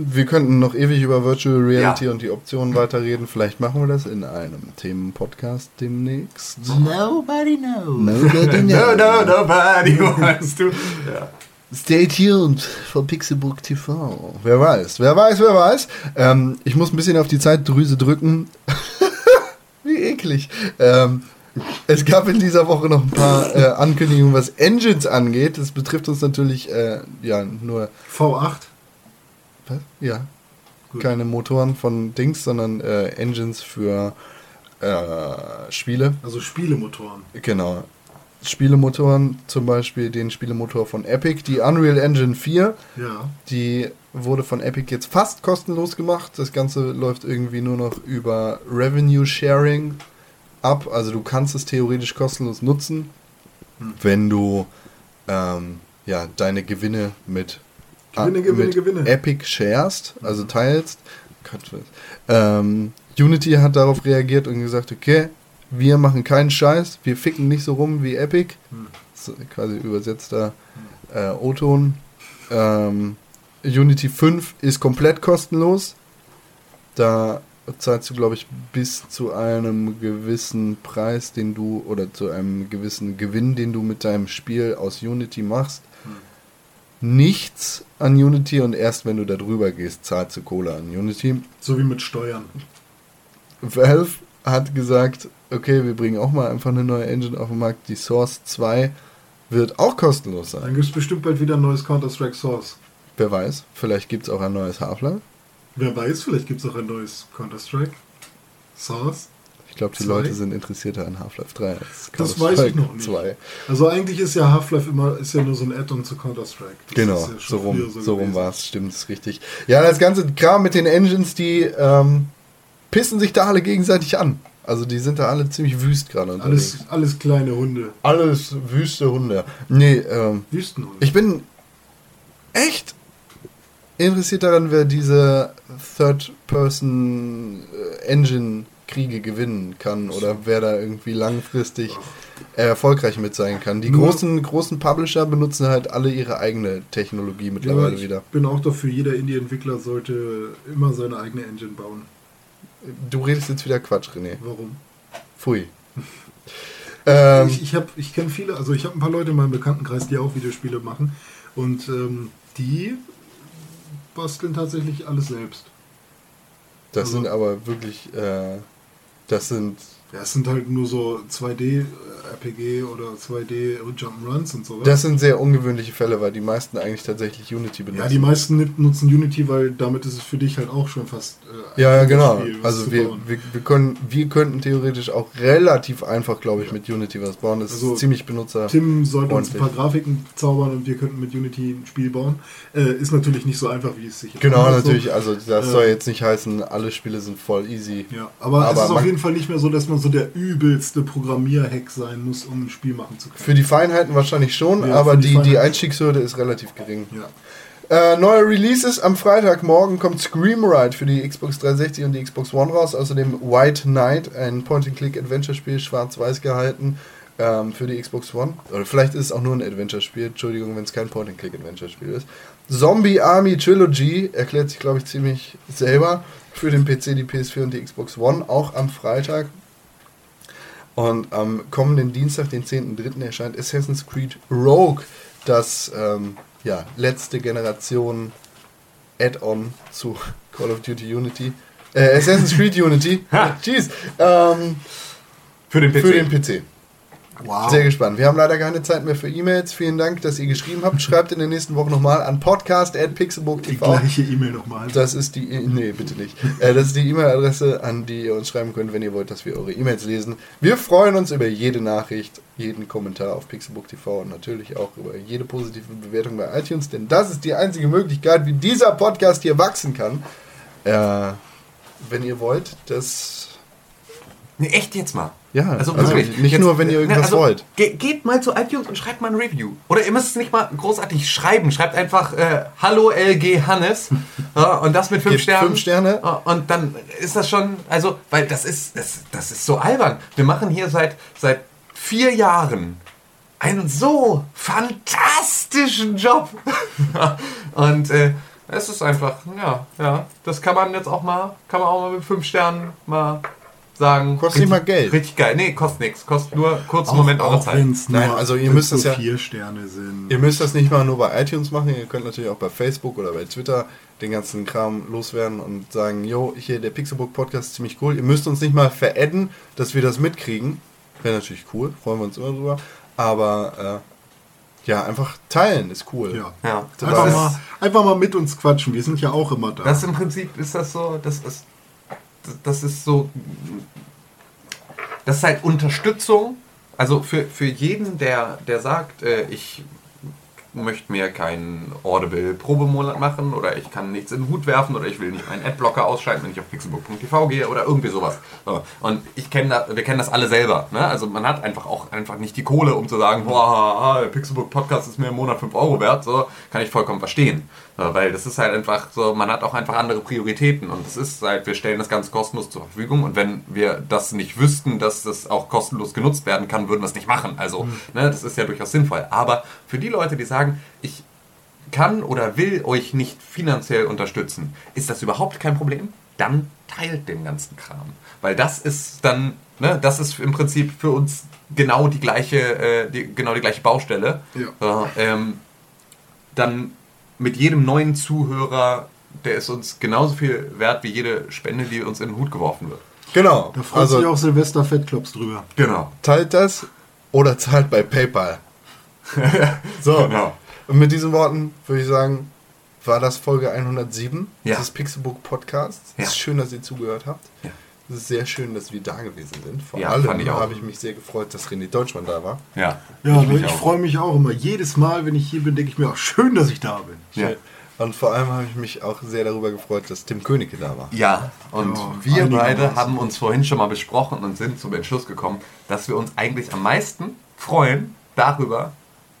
wir könnten noch ewig über Virtual Reality Ja. und die Optionen weiterreden. Vielleicht machen wir das in einem Themenpodcast demnächst. Nobody knows. Nobody *laughs* No, no, nobody wants to. Ja. Stay tuned for Pixelbook TV. Wer weiß, wer weiß, wer weiß. Ähm, ich muss ein bisschen auf die Zeitdrüse drücken. *laughs* Wie eklig. Ähm, es gab in dieser Woche noch ein paar äh, Ankündigungen, was Engines angeht. Das betrifft uns natürlich äh, ja nur V8. was? Ja. Gut. Keine Motoren von Dings, sondern äh, Engines für äh, Spiele. Also Spielemotoren. Genau. Spielemotoren, zum Beispiel den Spielemotor von Epic, die Unreal Engine 4. Ja. Die wurde von Epic jetzt fast kostenlos gemacht. Das Ganze läuft irgendwie nur noch über Revenue Sharing ab. Also du kannst es theoretisch kostenlos nutzen, wenn du ähm, ja, deine Gewinne mit, Gewinne, Gewinne, mit Gewinne. Epic sharest, also teilst. Gott, was. Ähm, Unity hat darauf reagiert und gesagt, okay, wir machen keinen Scheiß, wir ficken nicht so rum wie Epic. Ist quasi übersetzter äh, O-Ton. Ähm, Unity 5 ist komplett kostenlos. Da zahlst du, glaube ich, bis zu einem gewissen Preis, den du, oder zu einem gewissen Gewinn, den du mit deinem Spiel aus Unity machst, nichts an Unity und erst wenn du da drüber gehst, zahlst du Kohle an Unity. So wie mit Steuern. Valve hat gesagt, okay, wir bringen auch mal einfach eine neue Engine auf den Markt. Die Source 2 wird auch kostenlos sein. Dann gibt es bestimmt bald wieder ein neues Counter-Strike Source. Wer weiß, vielleicht gibt es auch ein neues Half-Life. Wer weiß, vielleicht gibt es auch ein neues Counter-Strike. Source. Ich glaube, die Zwei? Leute sind interessierter an Half-Life 3 als Das weiß ich noch nicht. 2. Also eigentlich ist ja Half-Life immer ist ja nur so ein Add-on zu Counter-Strike. Genau, ist ja so rum, früher so rum war es, stimmt, ist richtig. Ja, das ganze Kram mit den Engines, die ähm, pissen sich da alle gegenseitig an. Also die sind da alle ziemlich wüst gerade. Alles, alles kleine Hunde. Alles wüste Hunde. Nee, ähm, Wüstenhunde. ich bin echt interessiert daran, wer diese Third-Person-Engine-Kriege gewinnen kann oder wer da irgendwie langfristig erfolgreich mit sein kann. Die Nur- großen, großen Publisher benutzen halt alle ihre eigene Technologie ja, mittlerweile ich wieder. bin auch dafür, jeder Indie-Entwickler sollte immer seine eigene Engine bauen. Du redest jetzt wieder Quatsch, René. Warum? Pfui. *laughs* ähm, ich ich, hab- ich kenne viele, also ich habe ein paar Leute in meinem Bekanntenkreis, die auch Videospiele machen. Und ähm, die basteln tatsächlich alles selbst. das also- sind aber wirklich, äh, das sind, Ja, es sind halt nur so 2D-RPG oder 2D-Jump'n'Runs und sowas. das sind sehr ungewöhnliche Fälle, weil die meisten eigentlich tatsächlich Unity benutzen. ja, die meisten nut- nutzen Unity, weil damit ist es für dich halt auch schon fast. Äh, Ja, ja, genau. Spiel, Also wir, wir, wir, können, wir könnten theoretisch auch relativ einfach, glaube ich, mit Unity was bauen. Das Also, ist ziemlich benutzer. Tim sollte uns ein paar Grafiken zaubern und wir könnten mit Unity ein Spiel bauen. Äh, ist natürlich nicht so einfach, wie es sich Genau, anhört, natürlich. Also das Äh, soll jetzt nicht heißen, alle Spiele sind voll easy. Ja, aber, Aber es ist auf jeden Fall nicht mehr so, dass man so der übelste Programmierhack sein muss, um ein Spiel machen zu können. Für die Feinheiten wahrscheinlich schon, Ja, aber die die, die. Einstiegshürde ist relativ gering. ja. Äh, neue Releases am Freitagmorgen kommt Scream Ride für die Xbox 360 und die Xbox One raus. Außerdem White Knight, ein Point-and-Click-Adventure-Spiel, schwarz-weiß gehalten ähm, für die Xbox One. Oder vielleicht ist es auch nur ein Adventure-Spiel. Entschuldigung, wenn es kein Point-and-Click-Adventure-Spiel ist. Zombie Army Trilogy erklärt sich, glaube ich, ziemlich selber für den PC, die PS4 und die Xbox One, auch am Freitag. Und am kommenden Dienstag, den 10.3., erscheint Assassin's Creed Rogue, das ähm, ja, letzte Generation Add-on zu *laughs* Call of Duty Unity. Äh, Assassin's Creed Unity. Jeez. Ähm, Für den PC. für den PC. Wow. Sehr gespannt. Wir haben leider keine Zeit mehr für E-Mails. Vielen Dank, dass ihr geschrieben habt. Schreibt in der nächsten Woche nochmal an Die podcast.pixelbook.tv. gleiche E-Mail nochmal. Das ist die, nee, bitte nicht. Äh, das ist die E-Mail-Adresse, an die ihr uns schreiben könnt, wenn ihr wollt, dass wir eure E-Mails lesen. Wir freuen uns über jede Nachricht, jeden Kommentar auf Pixelbook TV und natürlich auch über jede positive Bewertung bei iTunes, denn das ist die einzige Möglichkeit, wie dieser Podcast hier wachsen kann. Äh, wenn ihr wollt, das. Nee, echt jetzt mal. Ja, also, also wirklich. nicht nur, wenn ihr irgendwas also, wollt. Ge geht mal zu iTunes und schreibt mal ein Review. Oder ihr müsst es nicht mal großartig schreiben. Schreibt einfach äh, Hallo LG Hannes *laughs* ja, und das mit fünf Gebt Sternen. fünf Sterne. Und dann ist das schon, also, weil das ist, das, das ist so albern. Wir machen hier seit, seit vier Jahren einen so fantastischen Job. *laughs* und äh, es ist einfach, ja, ja, das kann man jetzt auch mal, kann man auch mal mit fünf Sternen mal sagen. Kostet nicht mal Geld. Richtig geil. Nee, kostet nichts. Kostet nur kurz einen Moment eure auch Zeit. Nein, also ihr müsst das ja- vier Sterne sind. Ihr müsst das nicht mal nur bei iTunes machen, ihr könnt natürlich auch bei Facebook oder bei Twitter den ganzen Kram loswerden und sagen, jo, hier der Pixelbook Podcast ist ziemlich cool. Ihr müsst uns nicht mal veradden, dass wir das mitkriegen. Wäre natürlich cool, freuen wir uns immer drüber. Aber äh, ja, einfach teilen ist cool. Ja. Ja, Einfach mal, einfach mal mit uns quatschen. Wir sind ja auch immer da. Das im Prinzip ist das so, das ist, das ist so, das ist halt Unterstützung. Also für, für jeden, der, der sagt, äh, ich möchte mir keinen Audible-Probemonat machen oder ich kann nichts in den Hut werfen oder ich will nicht meinen Adblocker ausschalten, wenn ich auf pixelbook.tv gehe oder irgendwie sowas. So. Und ich kenne wir kennen das alle selber. Ne? Also man hat einfach auch einfach nicht die Kohle, um zu sagen, boah, der Pixelbook Podcast ist mir im Monat 5 Euro wert. So kann ich vollkommen verstehen. So, weil das ist halt einfach so, man hat auch einfach andere Prioritäten und es ist halt, wir stellen das ganz kostenlos zur Verfügung und wenn wir das nicht wüssten, dass das auch kostenlos genutzt werden kann, würden wir es nicht machen. Also, ne, das ist ja durchaus sinnvoll. Aber für die Leute, die sagen, ich kann oder will euch nicht finanziell unterstützen, ist das überhaupt kein Problem? Dann teilt den ganzen Kram. Weil das ist dann, ne, das ist im Prinzip für uns genau die gleiche, äh, die, genau die gleiche Baustelle. Ja. Äh, ähm, dann mit jedem neuen Zuhörer, der ist uns genauso viel wert wie jede Spende, die uns in den Hut geworfen wird. Genau. da freut Also sich auch Silvester Fettklops drüber. Genau. teilt das oder zahlt bei PayPal. *laughs* so. Genau. Und mit diesen Worten würde ich sagen, war das Folge 107 Ja. des Pixelbook Podcasts. Es Ja. ist schön, dass ihr zugehört habt. Ja. Es ist sehr schön, dass wir da gewesen sind. Vor Ja, allem ich habe ich mich sehr gefreut, dass René Deutschmann da war. Ja, Ja, ich auch. freue mich auch immer. Jedes Mal, wenn ich hier bin, denke ich mir auch, schön, dass ich da bin. Ja. Und vor allem habe ich mich auch sehr darüber gefreut, dass Tim Königke da war. Ja, und Ja, wir beide haben uns vorhin schon mal besprochen und sind zum Entschluss gekommen, dass wir uns eigentlich am meisten freuen darüber,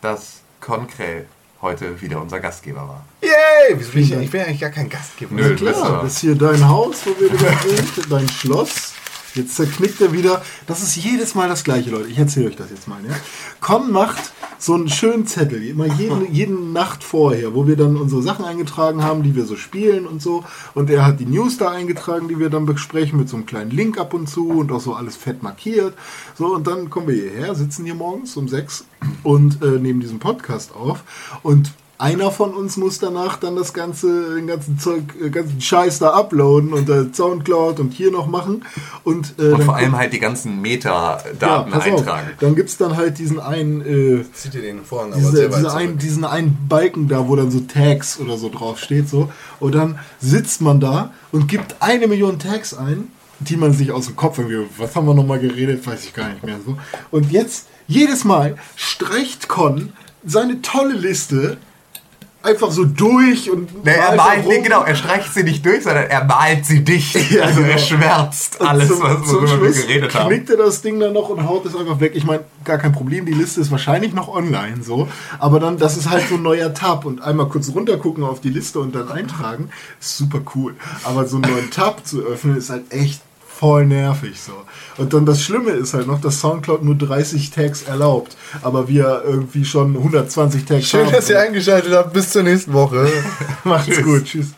dass Konkrell heute wieder unser Gastgeber war. Yay! Wieso bin ich, ich bin eigentlich gar kein Gastgeber. Nö, Klar, das ist hier dein Haus, wo wir drüber sind, dein Schloss. Jetzt zerknickt er wieder. Das ist jedes Mal das gleiche, Leute. Ich erzähle euch das jetzt mal. Ja? Con macht so einen schönen Zettel, immer jeden, *laughs* jeden Nacht vorher, wo wir dann unsere Sachen eingetragen haben, die wir so spielen und so. Und er hat die News da eingetragen, die wir dann besprechen, mit so einem kleinen Link ab und zu und auch so alles fett markiert. So, und dann kommen wir hierher, sitzen hier morgens um sechs und äh, nehmen diesen Podcast auf. Und einer von uns muss danach dann das ganze, den ganzen Zeug, äh, ganzen Scheiß da uploaden und äh, Soundcloud und hier noch machen. Und, äh, Und dann vor allem halt die ganzen Metadaten pass auf. eintragen. Dann gibt es dann halt diesen einen, äh, Zieht ihr den Vorhang aber diese, weit diese ein, diesen einen Balken da, wo dann so Tags oder so drauf steht. So. Und dann sitzt man da und gibt eine Million Tags ein, die man sich aus dem Kopf irgendwie, was haben wir nochmal geredet, weiß ich gar nicht mehr. So. Und jetzt, jedes Mal streicht Con seine tolle Liste einfach so durch und Nee, er malt nee, genau, er streicht sie nicht durch, sondern er malt sie dicht. *laughs* Ja, also er genau. schwärzt Und alles, zum, was zum worüber wir geredet haben. knickt er das Ding dann noch und haut es einfach weg. Ich meine, gar kein Problem, die Liste ist wahrscheinlich noch online so. Aber dann, das ist halt so ein neuer Tab und einmal kurz runtergucken auf die Liste und dann eintragen, ist super cool. Aber so einen neuen Tab zu öffnen, ist halt echt voll nervig so. Und dann das Schlimme ist halt noch, dass Soundcloud nur 30 Tags erlaubt, aber wir irgendwie schon 120 Tags Schön, haben. dass ihr eingeschaltet habt. Bis zur nächsten Woche. *laughs* Macht's gut, tschüss.